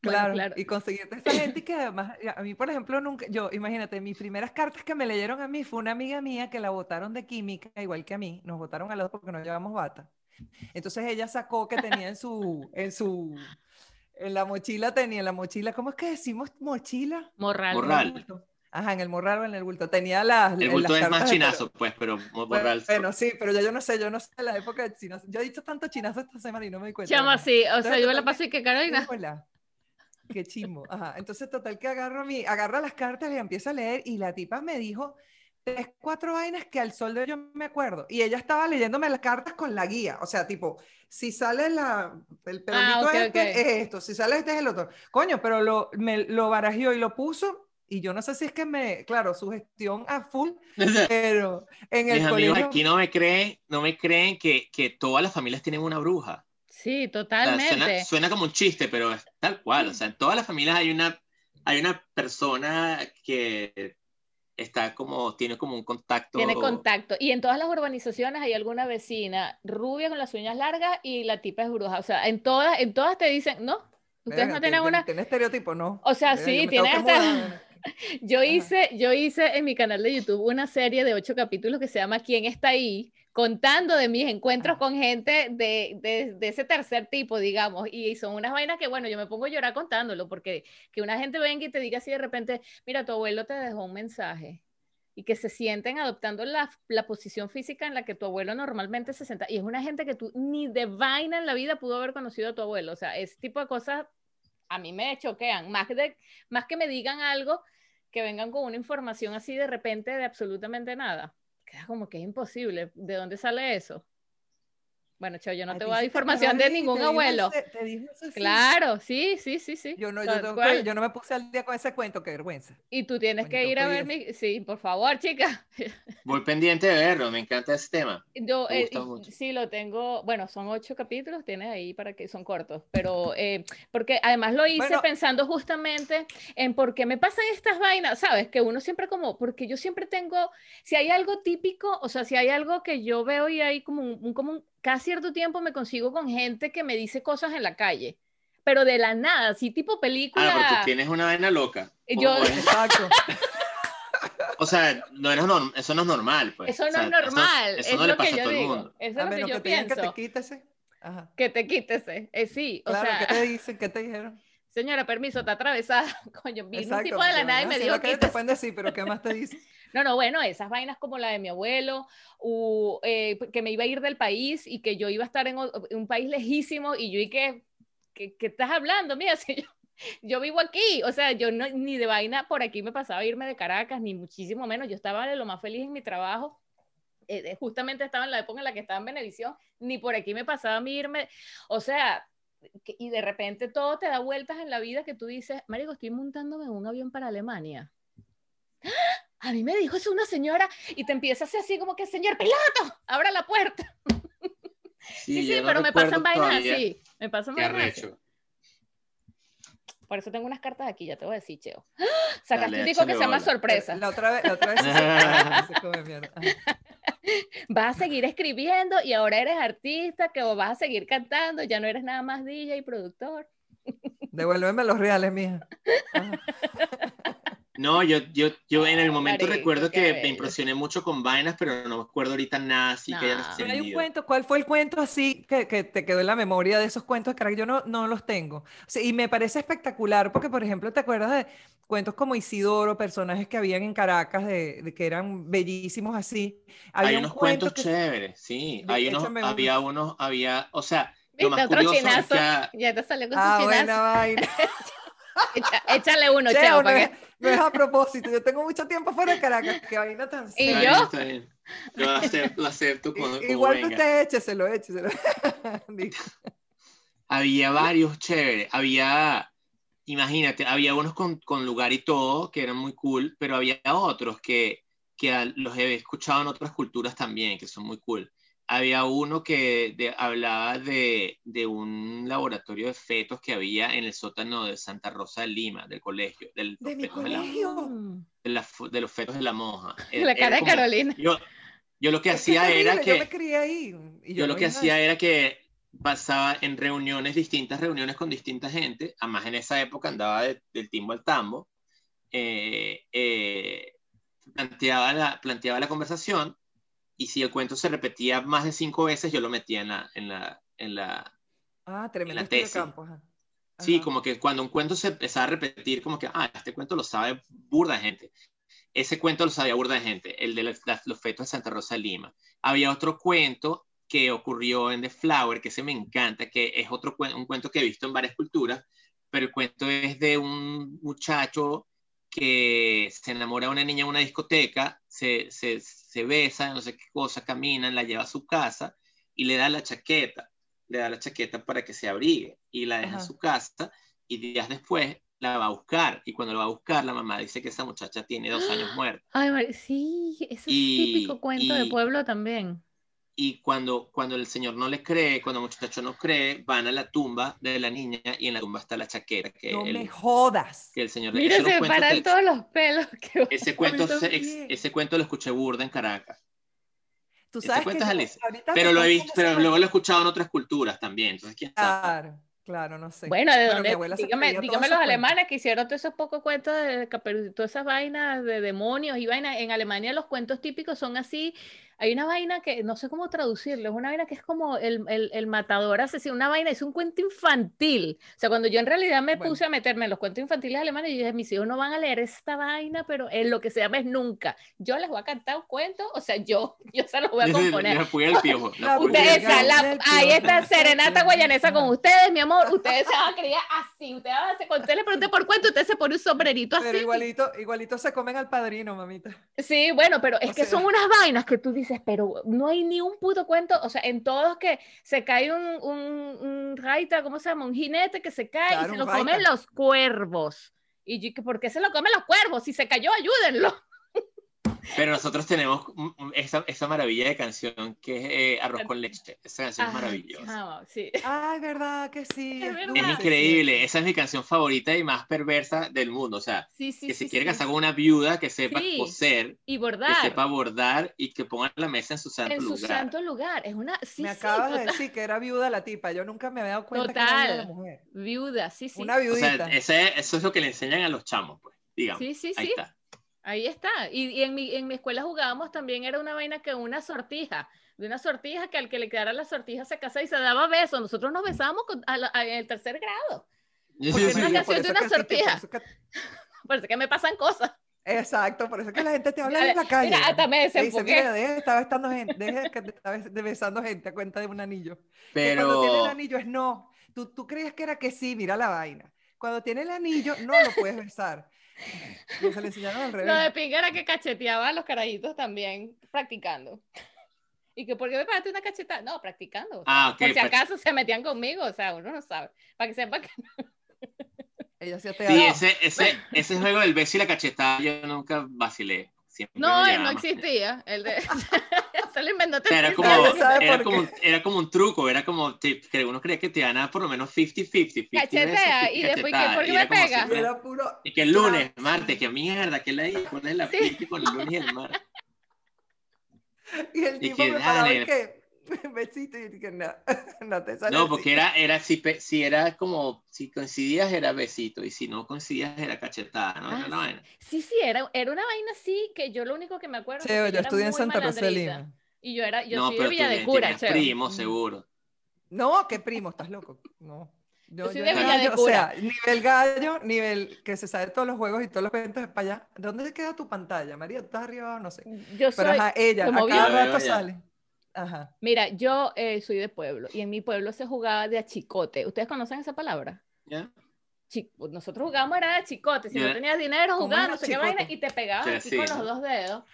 Claro, y conseguirte esa gente que además, a mí por ejemplo, nunca, yo, imagínate, mis primeras cartas que me leyeron a mí fue una amiga mía que la votaron de química, igual que a mí, nos votaron a los dos porque no llevamos bata. Entonces ella sacó que tenía en su, en su, en la mochila tenía, en la mochila, ¿cómo es que decimos mochila? Morral. Morral. Ajá, en el morral o en el bulto. Tenía las. El bulto es más chinazo, pues, pero morral. Bueno, sí, pero ya yo no sé, yo no sé la época de chinazo. Yo he dicho tanto chinazo esta semana y no me di cuenta. Llama así, o sea, yo me la paso y que Carolina. Qué chimo. Ajá. Entonces, total que agarro mi, agarra las cartas y empieza a leer y la tipa me dijo tres, cuatro vainas que al sol de yo me acuerdo. Y ella estaba leyéndome las cartas con la guía. O sea, tipo, si sale la, el pedacito ah, este es esto, si sale este es el otro. Coño, pero lo, me, lo barajeó y lo puso. Y yo no sé si es que me, claro, su gestión a full, pero en el Mis amigos aquí no me creen, no me creen que, que todas las familias tienen una bruja. Sí, totalmente. suena, como un chiste, pero es tal cual. O sea, en todas las familias hay una, hay una persona que está como, tiene como un contacto. Tiene contacto. Y en todas las urbanizaciones hay alguna vecina rubia con las uñas largas y la tipa es bruja. O sea, en todas, en todas te dicen, no, ustedes no tienen una... Tiene estereotipo, ¿no? O sea, sí, tiene hasta... Yo hice, yo hice en mi canal de YouTube una serie de ocho capítulos que se llama ¿Quién está ahí? Contando de mis encuentros con gente de, de, ese tercer tipo, digamos, y son unas vainas que, bueno, yo me pongo a llorar contándolo, porque que una gente venga y te diga así de repente, mira, tu abuelo te dejó un mensaje, y que se sienten adoptando la, la, posición física en la que tu abuelo normalmente se sienta, y es una gente que tú ni de vaina en la vida pudo haber conocido a tu abuelo, o sea, ese tipo de cosas a mí me choquean, más, de, más que me digan algo, que vengan con una información así de repente de absolutamente nada. Queda como que es imposible. ¿De dónde sale eso? Bueno, Cheo, yo no te voy a dar información de ningún abuelo. Claro, sí, sí, sí, sí. Yo no, yo, yo, no me puse al día con ese cuento, qué vergüenza. Y tú tienes que ir a ver mi... Sí, por favor, chica. Voy pendiente de verlo, me encanta ese tema. Yo eh, sí lo tengo, bueno, son ocho capítulos, tienes ahí para que son cortos, pero eh, porque además lo hice pensando justamente en por qué me pasan estas vainas, ¿sabes? Que uno siempre como, porque yo siempre tengo, si hay algo típico, o sea, si hay algo que yo veo y hay como un, un como un cada cierto tiempo me consigo con gente que me dice cosas en la calle, pero de la nada, así tipo película. Ah, porque tienes una vaina loca. Yo... Exacto. O sea, no eso no es normal. Pues. Eso no es normal. Eso, no le pasa a todo el mundo. Eso es lo que yo pienso. Que te quítese. Ajá. Que te quítese. Eh, sí, o claro, sea. ¿qué te dicen? ¿Qué te dijeron? Señora, permiso, está atravesada. Coño, vi un tipo de la nada y me dijo que te pueden decir, pero ¿qué más te dicen? No, no, bueno, esas vainas como la de mi abuelo, eh, que me iba a ir del país y que yo iba a estar en, un país lejísimo y yo y que, ¿qué estás hablando? Mira, si yo, yo vivo aquí, o sea, yo no, ni de vaina por aquí me pasaba a irme de Caracas, ni muchísimo menos, yo estaba de lo más feliz en mi trabajo, eh, justamente estaba en la época en la que estaba en Benevisión, ni por aquí me pasaba a irme, o sea, y de repente todo te da vueltas en la vida que tú dices, Marico, estoy montándome en un avión para Alemania. A mí me dijo eso una señora y te empieza a hacer así como que, señor piloto, abra la puerta. Sí, sí, pero me pasan vainas así. Me pasan vainas así. Por eso tengo unas cartas aquí, ya te voy a decir, Cheo. ¡Ah! Sacaste un disco que se llama Sorpresa. La otra vez, la otra vez Vas a seguir escribiendo y ahora eres artista, que vas a seguir cantando, ya no eres nada más DJ y productor. Devuélveme los reales, mija. No, yo, yo, yo en el momento recuerdo que me impresioné mucho con vainas, pero no me acuerdo ahorita nada así que Pero hay un cuento, ¿cuál fue el cuento así que, que, te quedó en la memoria de esos cuentos de Yo no, no los tengo. y me parece espectacular porque, por ejemplo, ¿te acuerdas de cuentos como Isidoro, personajes que habían en Caracas de, de que eran bellísimos así? Había hay unos cuentos chéveres, sí. Hay unos, había unos, había, o sea, lo más curioso es que... Ya te salió con ah, su buena vaina. échale uno, chao. No, es, no es a propósito, yo tengo mucho tiempo fuera de Caracas, que vaina tan ¿Y yo? Yo lo acepto, cuando, Igual que usted écheselo, écheselo. había varios chéveres, había, imagínate, había unos con, con, lugar y todo, que eran muy cool, pero había otros que, que los he escuchado en otras culturas también, que son muy cool había uno que hablaba de, de, un laboratorio de fetos que había en el sótano de Santa Rosa de Lima, del colegio. Del, ¿De mi colegio? De, la, de, los fetos de la monja. La cara de Carolina. Yo, yo lo que hacía era que... Yo me crié ahí. Y yo, lo que hacía era que pasaba en reuniones, distintas reuniones con distinta gente, además en esa época andaba del timbo al tambo, eh, eh, planteaba, la, planteaba la conversación y si el cuento se repetía más de cinco veces, yo lo metía en la, en la, en la, ah, tremendo en tesis. Campo, Sí, como que cuando un cuento se empezaba a repetir, como que, ah, este cuento lo sabe burda de gente. Ese cuento lo sabía burda de gente, el de los fetos de Santa Rosa de Lima. Había otro cuento que ocurrió en The Flower, que se me encanta, que es otro un cuento que he visto en varias culturas, pero el cuento es de un muchacho que se enamora de una niña en una discoteca, se, se, se besa, no sé qué cosa, caminan, la lleva a su casa y le da la chaqueta, le da la chaqueta para que se abrigue y la deja en su casa y días después la va a buscar y cuando la va a buscar la mamá dice que esa muchacha tiene dos años muerta. Ay, sí, ese es típico cuento de pueblo también y cuando, cuando el señor no le cree, cuando el muchacho no cree, van a la tumba de la niña y en la tumba está la chaqueta. Que no me jodas. Que el señor Mira, se paran todos los pelos. ese, cuento, ese, cuento lo escuché burda en Caracas. Tú sabes que pero lo he visto, pero luego lo he escuchado en otras culturas también. Entonces, ¿quién sabe? Claro. Claro, no sé. Bueno, ¿de dónde? Dígame, dígame los alemanes que hicieron todos esos pocos cuentos de todas esas vainas de demonios y vainas. En Alemania los cuentos típicos son así, Hay una vaina que no sé cómo traducirlo, es una vaina que es como el, el, el matador asesino, una vaina, es un cuento infantil. O sea, cuando yo en realidad me Bueno. puse a meterme en los cuentos infantiles alemanes, yo dije, mis hijos no van a leer esta vaina, pero en lo que se llama es nunca. Yo les voy a cantar un cuento, o sea, yo, yo se los voy a componer. Del piojo. la Ustedes, esa, la- ahí está serenata guayanesa con ustedes, mi amor. Ustedes se van a criar así. Ustedes van a hacer, cuando usted le pregunte por cuento, usted se pone un sombrerito Pero así. igualito, igualito se comen al padrino, mamita. Sí, bueno, pero es O que sea- son unas vainas que tú dices, pero no hay ni un puto cuento, o sea, en todos que se cae un, un, un raita, ¿cómo se llama? Un jinete que se cae Claro, y se lo comen los cuervos. Y yo, ¿por qué se lo comen los cuervos? Si se cayó, ayúdenlo. Pero nosotros tenemos esa, esa maravilla de canción que es eh, Arroz con leche. Esa canción es maravillosa. sí. Ay, verdad que sí. Es verdad. Increíble. sí. Esa es mi canción favorita y más perversa del mundo. O sea, Sí, sí, que sí, se quiere sí. casar con una viuda que sepa Sí. coser, Y que bordar sepa bordar y que ponga la mesa en su santo en su lugar. santo lugar. Es una, sí, me sí, acabas de total. decir que era viuda la tipa. Yo nunca me había dado cuenta que era viuda la Total. mujer. viuda, sí, sí. Una O viudita. sea, ese- eso es lo que le enseñan a los chamos, pues, digamos. Sí, sí, Ahí sí. está. Ahí está. Y, y en, mi, en mi escuela jugábamos también, era una vaina que una sortija, de una sortija que al que le quedara la sortija se casaba y se daba besos. Nosotros nos besábamos con- a la- a- en el tercer grado. Sí, Porque sí, canción de una que- por sortija. eso que- Parece que me pasan cosas. exacto, por eso que la gente te habla Mira, en la calle. mira, hasta me Te dice, desenfoqué. mira, deja estar besando gente, deja de que te está bes- de besando gente a cuenta de un anillo. Que cuando tiene el Pero, anillo es no. Tú, tú creías que era que sí, mira la vaina. Cuando tiene el anillo, no lo puedes besar. Y se le enseñaron al Lo de pinga era que cacheteaba a los carajitos también, practicando. Y que, ¿por qué me pagaste una cachetada? No, practicando. Ah, ok, Por si acaso se metían conmigo, o sea, uno no sabe. Para que sepa que Ella hacía te sí, ese, ese, ese juego del beso y la cachetada yo nunca vacilé. Siempre no, él no existía. El de... se lo inventó O sea, era como, era, como, qué. era como un truco, era como te- que uno creía que te iban a dar por lo menos 50-50. 50 Cachetea, besos, 50 y después, ¿qué? cachetadas, ¿Por qué y me pega? Y siempre- era puro. Y que el lunes, martes, que mierda, que la ¿cuál es la Sí. pinche con el lunes y el martes? Y el Y tipo que me paraba y dale. que. Besito y que no, no te sale No, porque era, era si, si era como, si coincidías era besito y si no coincidías era cachetada, ¿no? Ah, Era la vaina. Sí, sí, era, era una vaina así que yo lo único que me acuerdo es Cheo, que yo era estudié en Santa Rosa de malandrita. Lima. Y yo era, yo no, soy de pero Villa de Cura, Cheo. primo, seguro. No, qué primo, estás loco. No. Yo soy de Villa de gallo, o Cura. sea, nivel gallo, nivel que se sabe todos los juegos y todos los eventos es para allá. ¿Dónde queda tu pantalla, María? ¿Tú estás arriba abajo? No sé. Yo Pero soy, ajá, ella, como a cada rato sale. Ajá. mira, yo eh, soy de pueblo y en mi pueblo se jugaba de achicote. ¿Ustedes conocen esa palabra? ¿Ya? Nosotros jugábamos era de chicote. Si no tenías dinero, ¿Cómo jugabas no sé qué chicote? vaina y te pegabas Sí, así sí, con los dos dedos.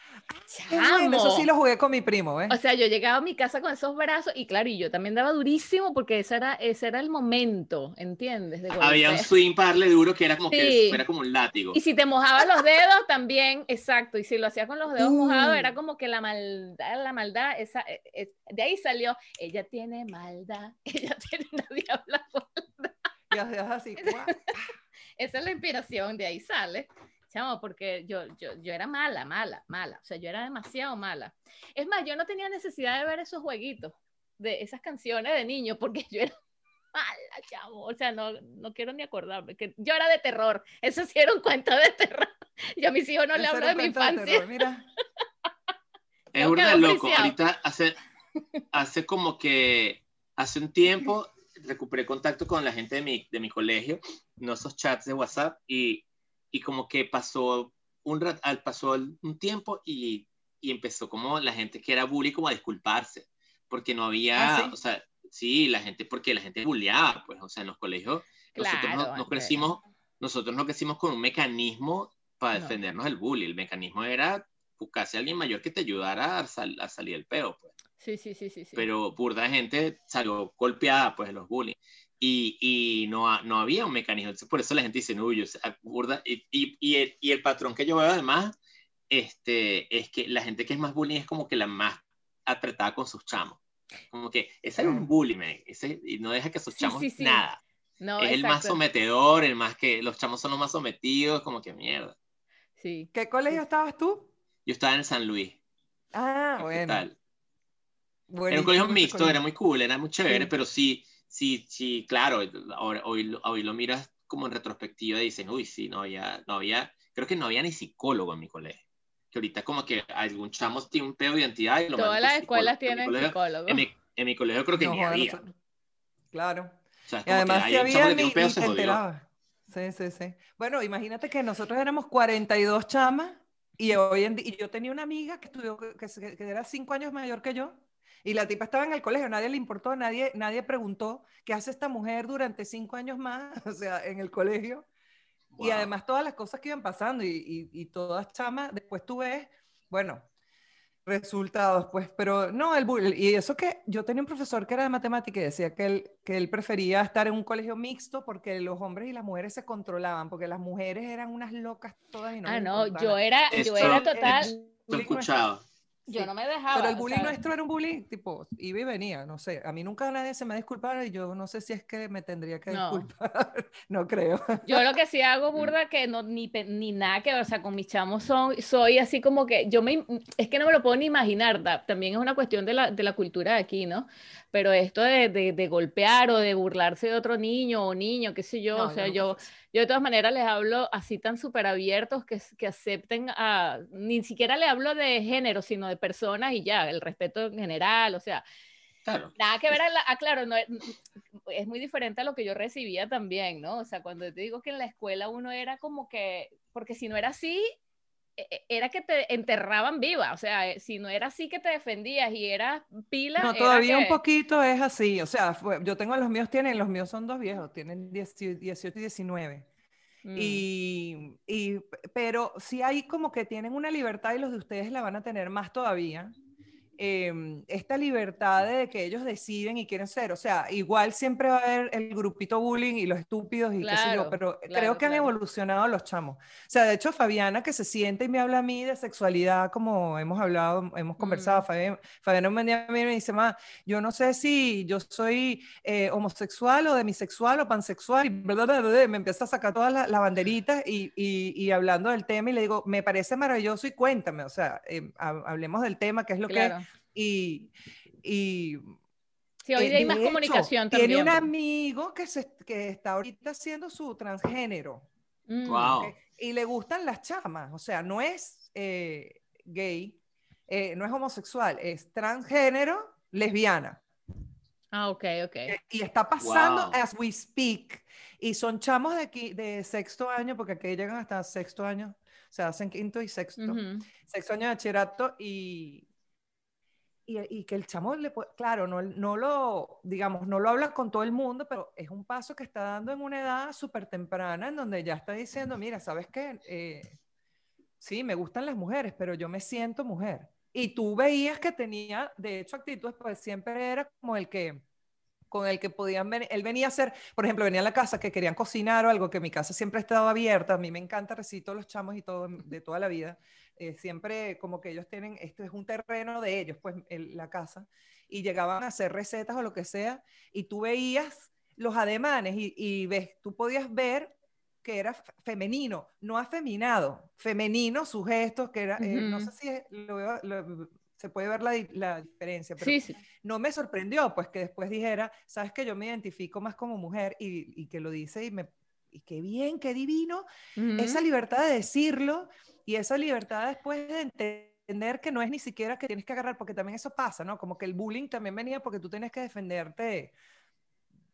Qué bueno, eso sí lo jugué con mi primo, ¿ves? O sea, yo llegaba a mi casa con esos brazos y claro, y yo también daba durísimo porque ese era, ese era el momento, ¿entiendes? De Había un swing para darle duro que era como Sí. que era como un látigo. Y si te mojaba los dedos también, exacto, y si lo hacía con los dedos mojados, Uh. era como que la maldad, la maldad, esa, eh, eh, de ahí salió, ella tiene maldad, ella tiene una diabla. Y hacías así. ¡guau! Esa es la inspiración, de ahí sale. Chamo, porque yo, yo, yo era mala, mala, mala. O sea, yo era demasiado mala. Es más, yo no tenía necesidad de ver esos jueguitos, de esas canciones de niño, porque yo era mala, chamo. O sea, no, no quiero ni acordarme. que Yo era de terror. Eso sí era un cuento de terror. Yo a mis hijos no le hablo de mi de infancia. terror, Mira, Es burda loco. Ahorita hace, hace como que hace un tiempo recuperé contacto con la gente de mi, de mi colegio, no esos chats de WhatsApp, y, y como que pasó un, rat- pasó un tiempo y, y empezó como la gente que era bully como a disculparse, porque no había, ¿Ah, sí? o sea, sí, la gente, porque la gente bulleaba, pues, o sea, en los colegios, nosotros no, Claro, no antes. crecimos, nosotros no crecimos con un mecanismo para No. defendernos del bully, el mecanismo era buscarse a alguien mayor que te ayudara a, sal- a salir del peo, pues Sí, sí, sí, sí. sí. pero burda de gente salió golpeada pues de los bullying y, y no, no había un mecanismo Entonces, por eso la gente dice no yo burda y, y, y el, y el patrón que yo veo además este es que la gente que es más bullying es como que la más apretada con sus chamos como que ese es un bully man, ese, y no deja que sus Sí, chamos sí, sí. nada no, es el más exacto. sometedor el más que los chamos son los más sometidos como que mierda Sí. ¿qué colegio estabas tú? yo estaba en San Luis Ah, ¿qué bueno. Tal? Era un colegio mixto, colegio. era muy cool, era muy chévere, Sí. pero sí, sí, sí, claro, ahora, hoy, lo- hoy lo miras como en retrospectiva y dicen, uy, sí, no había, no había, creo que no había ni psicólogo en mi colegio. que ahorita como que algún chamo tiene un pedo de identidad y lo Todas las escuelas psicólogo. Tienen colegio- psicólogos. En mi, en mi colegio creo que No, ni había. nosotros- Claro. O sea, Y además si había ni, un pedo, ni se enterabas. Sí, sí, sí. Bueno, imagínate que nosotros éramos 42 chamas y hoy en día, y yo tenía una amiga que estudió, que, que era cinco años mayor que yo, y la tipa estaba en el colegio, nadie le importó, nadie, nadie preguntó qué hace esta mujer durante cinco años más, o sea, en el colegio. Y Wow. además todas las cosas que iban pasando y, y, y todas chamas, después tú ves, bueno, resultados, pues, pero no, el bullying. Y eso que yo tenía un profesor que era de matemática y decía que él, que él prefería estar en un colegio mixto porque los hombres y las mujeres se controlaban, porque las mujeres eran unas locas todas y no Ah, no, importaba yo era, Esto- yo era El total, Lo he yo no me dejaba. Pero el bullying nuestro era un bullying tipo, iba y venía, no sé. A mí nunca nadie se me ha disculpado y yo no sé si es que me tendría que No. disculpar. no creo. Yo lo que sí hago burda que no ni, ni nada que ver, o sea, con mis chamos son, soy así como que yo me, es que no me lo puedo ni imaginar, da- también es una cuestión de la, de la cultura de aquí, ¿no? Pero esto de, de, de golpear o de burlarse de otro niño o niño, qué sé yo, No, o sea, nunca yo, yo de todas maneras les hablo así tan súper abiertos que, que acepten a, ni siquiera le hablo de género, sino de personas y ya, el respeto en general, o sea, Claro. Nada que ver, a la- ah, claro, no, es- muy diferente a lo que yo recibía también, ¿no? O sea, cuando te digo que en la escuela uno era como que, porque si no era así, era que te enterraban viva, o sea, eh, si no era así que te defendías y eras pila, No, era todavía un que- poquito es así. O sea, fue- yo tengo los míos, tienen, los míos son dos viejos, tienen 18 18 y 19. Mm, Y, y- pero sí hay como que tienen una libertad y los de ustedes la van a tener más todavía. Em, esta libertad de que ellos deciden y quieren ser. O sea, igual siempre va a haber el grupito bullying y los estúpidos y qué sé yo, Claro, pero claro, creo que han claro. evolucionado los chamos. O sea, de hecho, Fabiana que se siente y me habla a mí de sexualidad, como hemos hablado, hemos conversado, Mm. Fabiana, Fabiana un día a mí me dice, ma, yo no sé si yo soy eh, homosexual o demisexual o pansexual, y bla, bla, bla, me empieza a sacar todas las las banderitas y, y- y hablando del tema y le digo, me parece maravilloso y cuéntame, o sea, eh, ha- hablemos del tema, qué es lo claro. que... Y, y Sí, hoy eh, hay más hecho, comunicación Tiene un también. amigo que, se, que está ahorita haciendo su transgénero Mm, Wow. y le gustan las chamas, o sea, no es eh, gay, eh, no es homosexual, es transgénero, lesbiana. Ah, ok, ok. Eh, Y está pasando Wow. as we speak. Y son chamos de, aquí, de sexto año, porque aquí llegan hasta sexto año, o sea, hacen quinto y sexto, Ujú. sexto año de bachillerato y, y, y que el chamo, le puede- claro, no, no lo, digamos, no lo habla con todo el mundo, pero es un paso que está dando en una edad súper temprana, en donde ya está diciendo, mira, ¿sabes qué? Eh, sí, me gustan las mujeres, pero yo me siento mujer. Y tú veías que tenía, de hecho, actitudes, pues siempre era como el que, con el que podían venir, él venía a hacer, por ejemplo, venía a la casa que querían cocinar o algo, que mi casa siempre ha estado abierta, a mí me encanta recibir todos los chamos y todo de toda la vida, eh, siempre como que ellos tienen, esto es un terreno de ellos, pues el- la casa, y llegaban a hacer recetas o lo que sea, y tú veías los ademanes y, y ves, tú podías ver que era femenino, no afeminado, femenino sus gestos, que era, eh, no sé si es- lo veo- lo- se puede ver la, di- la diferencia, pero Sí, sí. no me sorprendió, pues que después dijera, sabes que yo me identifico más como mujer y, y que lo dice y me, y qué bien, qué divino, esa Ujú. libertad de decirlo y esa libertad después de entender que no es ni siquiera que tienes que agarrar, porque también eso pasa, ¿no? Como que el bullying también venía porque tú tienes que defenderte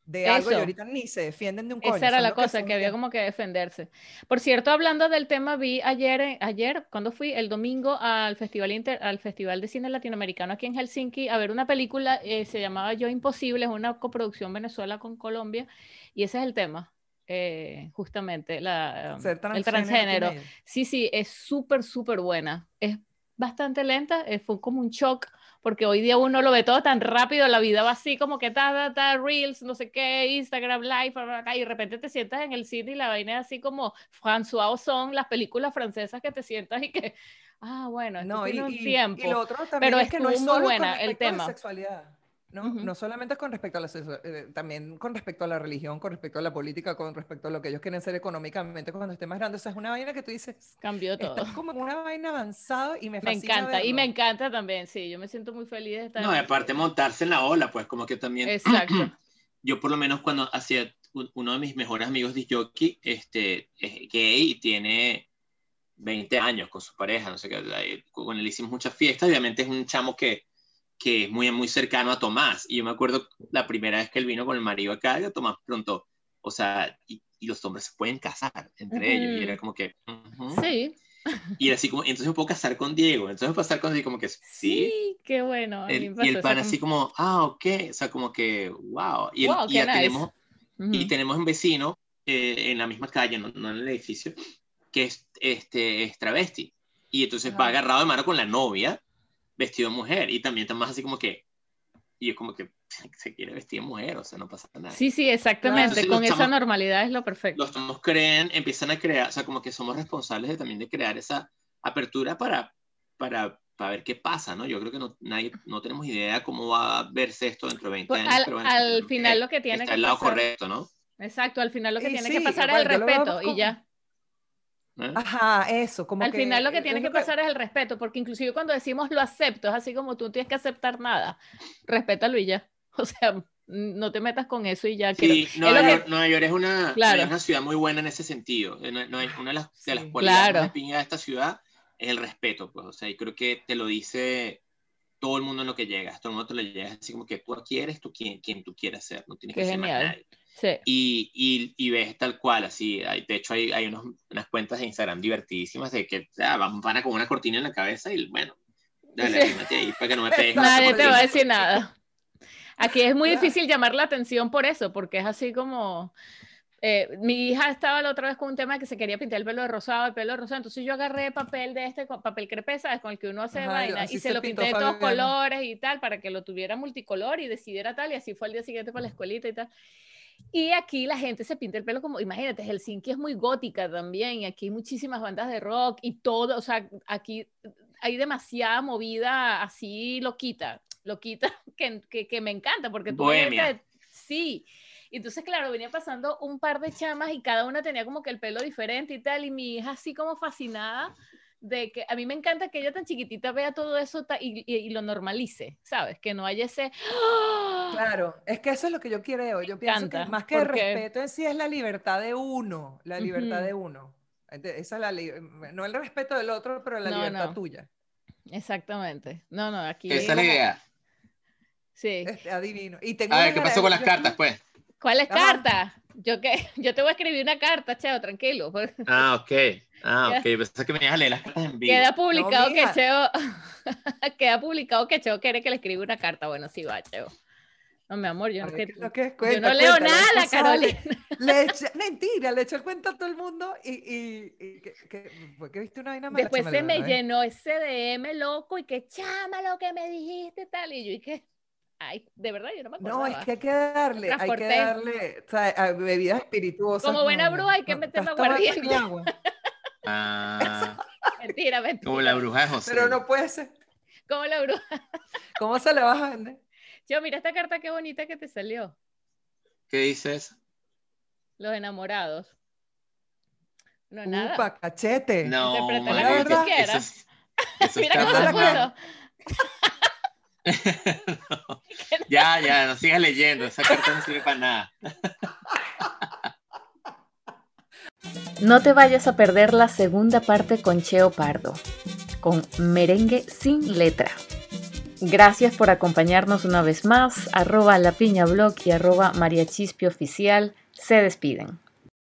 de algo y Eso. ahorita ni se defienden de un coño. Esa era la cosa, son que había como que defenderse. Por cierto, hablando del tema, vi ayer, en- ayer, cuando fui el domingo al Festival, Inter- al Festival de Cine Latinoamericano aquí en Helsinki a ver una película, eh, se llamaba Yo Imposible, es una coproducción Venezuela con Colombia, y ese es el tema, eh, justamente, la, um, Ser el transgénero transgénero. Sí, sí, es súper, súper buena. Es bastante lenta, eh, fue como un shock, porque hoy día uno lo ve todo tan rápido, la vida va así como que ta, ta, ta, Reels, no sé qué, Instagram Live, y de repente te sientas en el cine y la vaina es así como François Ozon, las películas francesas que te sientas y que, ah, bueno, esto No, y, tiene un y- y tiempo. lo otro también pero es que no es solo buena el tema. sexualidad. ¿No? Ujú. no solamente con respecto a la eh, también con respecto a la religión, con respecto a la política, con respecto a lo que ellos quieren ser económicamente cuando estén más grandes. O sea, es una vaina que tú dices, Cambió todo. estás como una vaina avanzada y me Me encanta, y me verlo. encanta también, sí, yo me siento muy feliz de estar. No, y aparte montarse en la ola, pues como que también... Exacto. Yo por lo menos cuando hacía un- uno de mis mejores amigos de jockey, este, es gay y tiene 20 años con su pareja, no sé qué, con él hicimos muchas fiestas, obviamente es un chamo que, que es muy, muy cercano a Tomás, y yo me acuerdo la primera vez que él vino con el marido acá, y Tomás pronto, o sea, y, los hombres se pueden casar entre ellos, y era como que... Sí. Y así como, entonces me puedo casar con Diego, entonces casar con Diego, como que sí. Sí, qué bueno. y el pan así como, ah, ok, o sea, como que, wow. Y, ya tenemos, y tenemos un vecino eh, en la misma calle, no, no, en el edificio, que es, este, es travesti. Y entonces va agarrado de mano con la novia, vestido de mujer. Y también está más así como que, y es como que se quiere vestir de mujer, o sea, no pasa nada. Sí, sí, exactamente, con esa normalidad es lo perfecto. Los tomos creen, empiezan a crear, o sea, como que somos responsables de, también de crear esa apertura para, para, para ver qué pasa, ¿no? Yo creo que no, nadie, no tenemos idea cómo va a verse esto dentro de 20 pues, años. Al, pero al final lo que tiene está que el lado correcto, ¿no? Exacto, al final lo que tiene que pasar es el respeto y ya. ¿Eh? Ajá, eso, como Al final lo que tiene que pasar es el respeto, porque inclusive cuando decimos lo acepto, es así como tú no tienes que aceptar nada, respétalo y ya. O sea, no te metas con eso y ya. Sí, Nueva, York, Nueva, York, es una, una, ciudad muy buena en ese sentido. No, no, una de las, de las cualidades de esta ciudad es el respeto, pues, o sea, y creo que te lo dice todo el mundo en lo que llegas, todo el mundo te lo llega así como que tú aquí eres tú quien, quien tú quieres ser, no tienes que ser más nadie. Y, y, y, ves tal cual, así. Hay, de hecho, hay, hay unos, unas cuentas de Instagram divertidísimas de que van, van a con una cortina en la cabeza y bueno, dale, ahí para que no me pegues. Nadie te va a decir nada. Aquí es muy difícil llamar la atención por eso, porque es así como. Eh, mi hija estaba la otra vez con un tema que se quería pintar el pelo de rosado, el pelo de rosado, entonces yo agarré papel de este, papel crepé, ¿sabes? Con el que uno hace vaina, y se, lo pinté de todos colores y tal, para que lo tuviera multicolor y decidiera tal, y así fue el día siguiente para la escuelita y tal. Y aquí la gente se pinta el pelo como, imagínate, Helsinki es muy gótica también, y aquí hay muchísimas bandas de rock y todo, o sea, aquí hay demasiada movida así loquita, loquita, que, que, que me encanta, porque tú... Bohemia. sí. Entonces, claro, venía pasando un par de chamas y cada una tenía como que el pelo diferente y tal, y mi hija así como fascinada de que a mí me encanta que ella tan chiquitita vea todo eso y, y, lo normalice, ¿sabes? Que no haya ese... ¡ah! Claro, es que eso es lo que yo quiero. Yo pienso que más que el respeto en sí es la libertad de uno, la libertad de uno. Esa es la no el respeto del otro, pero la libertad tuya. Exactamente. No, no, aquí... Esa es la idea. Sí. Este, adivino. Y a ver, ¿qué pasó con las cartas, pues? ¿Cuáles cartas? Yo, que, yo te voy a escribir una carta, Cheo, tranquilo. Ah, ok. Ah, ok. Pensé que me ibas a leer las cartas en vivo. Queda publicado que Cheo. queda publicado que Cheo quiere que le escriba una carta. Bueno, sí va, Cheo. No, mi amor, yo, no, que, yo no leo nada, Carolina. Le mentira, le echó el cuento a todo el mundo y, y, y que, fue que viste una vaina mala. Después se me, llenó ese DM loco y que chama lo que me dijiste tal. Y yo, ¿y qué? Ay, de verdad, yo no me acuerdo. No, es que hay que darle, hay que darle, o sea, bebidas espirituosas. Como buena bruja hay que meterme aguardiente. Agua. Ah, mentira, mentira. Como la bruja de José. Pero no puede ser. Como la bruja. ¿Cómo se le vas a vender? Yo, mira esta carta qué bonita que te salió. ¿Qué dices? Los enamorados. No, nada. Upa, cachete. No, Interpreta la que tú quieras. mira cómo se puso. Ya, ya, no sigas leyendo, esa carta no sirve para nada. No te vayas a perder la segunda parte con Cheo Pardo, con merengue sin letra. Gracias por acompañarnos una vez más. Arroba la piña y arroba mariachispio oficial se despiden.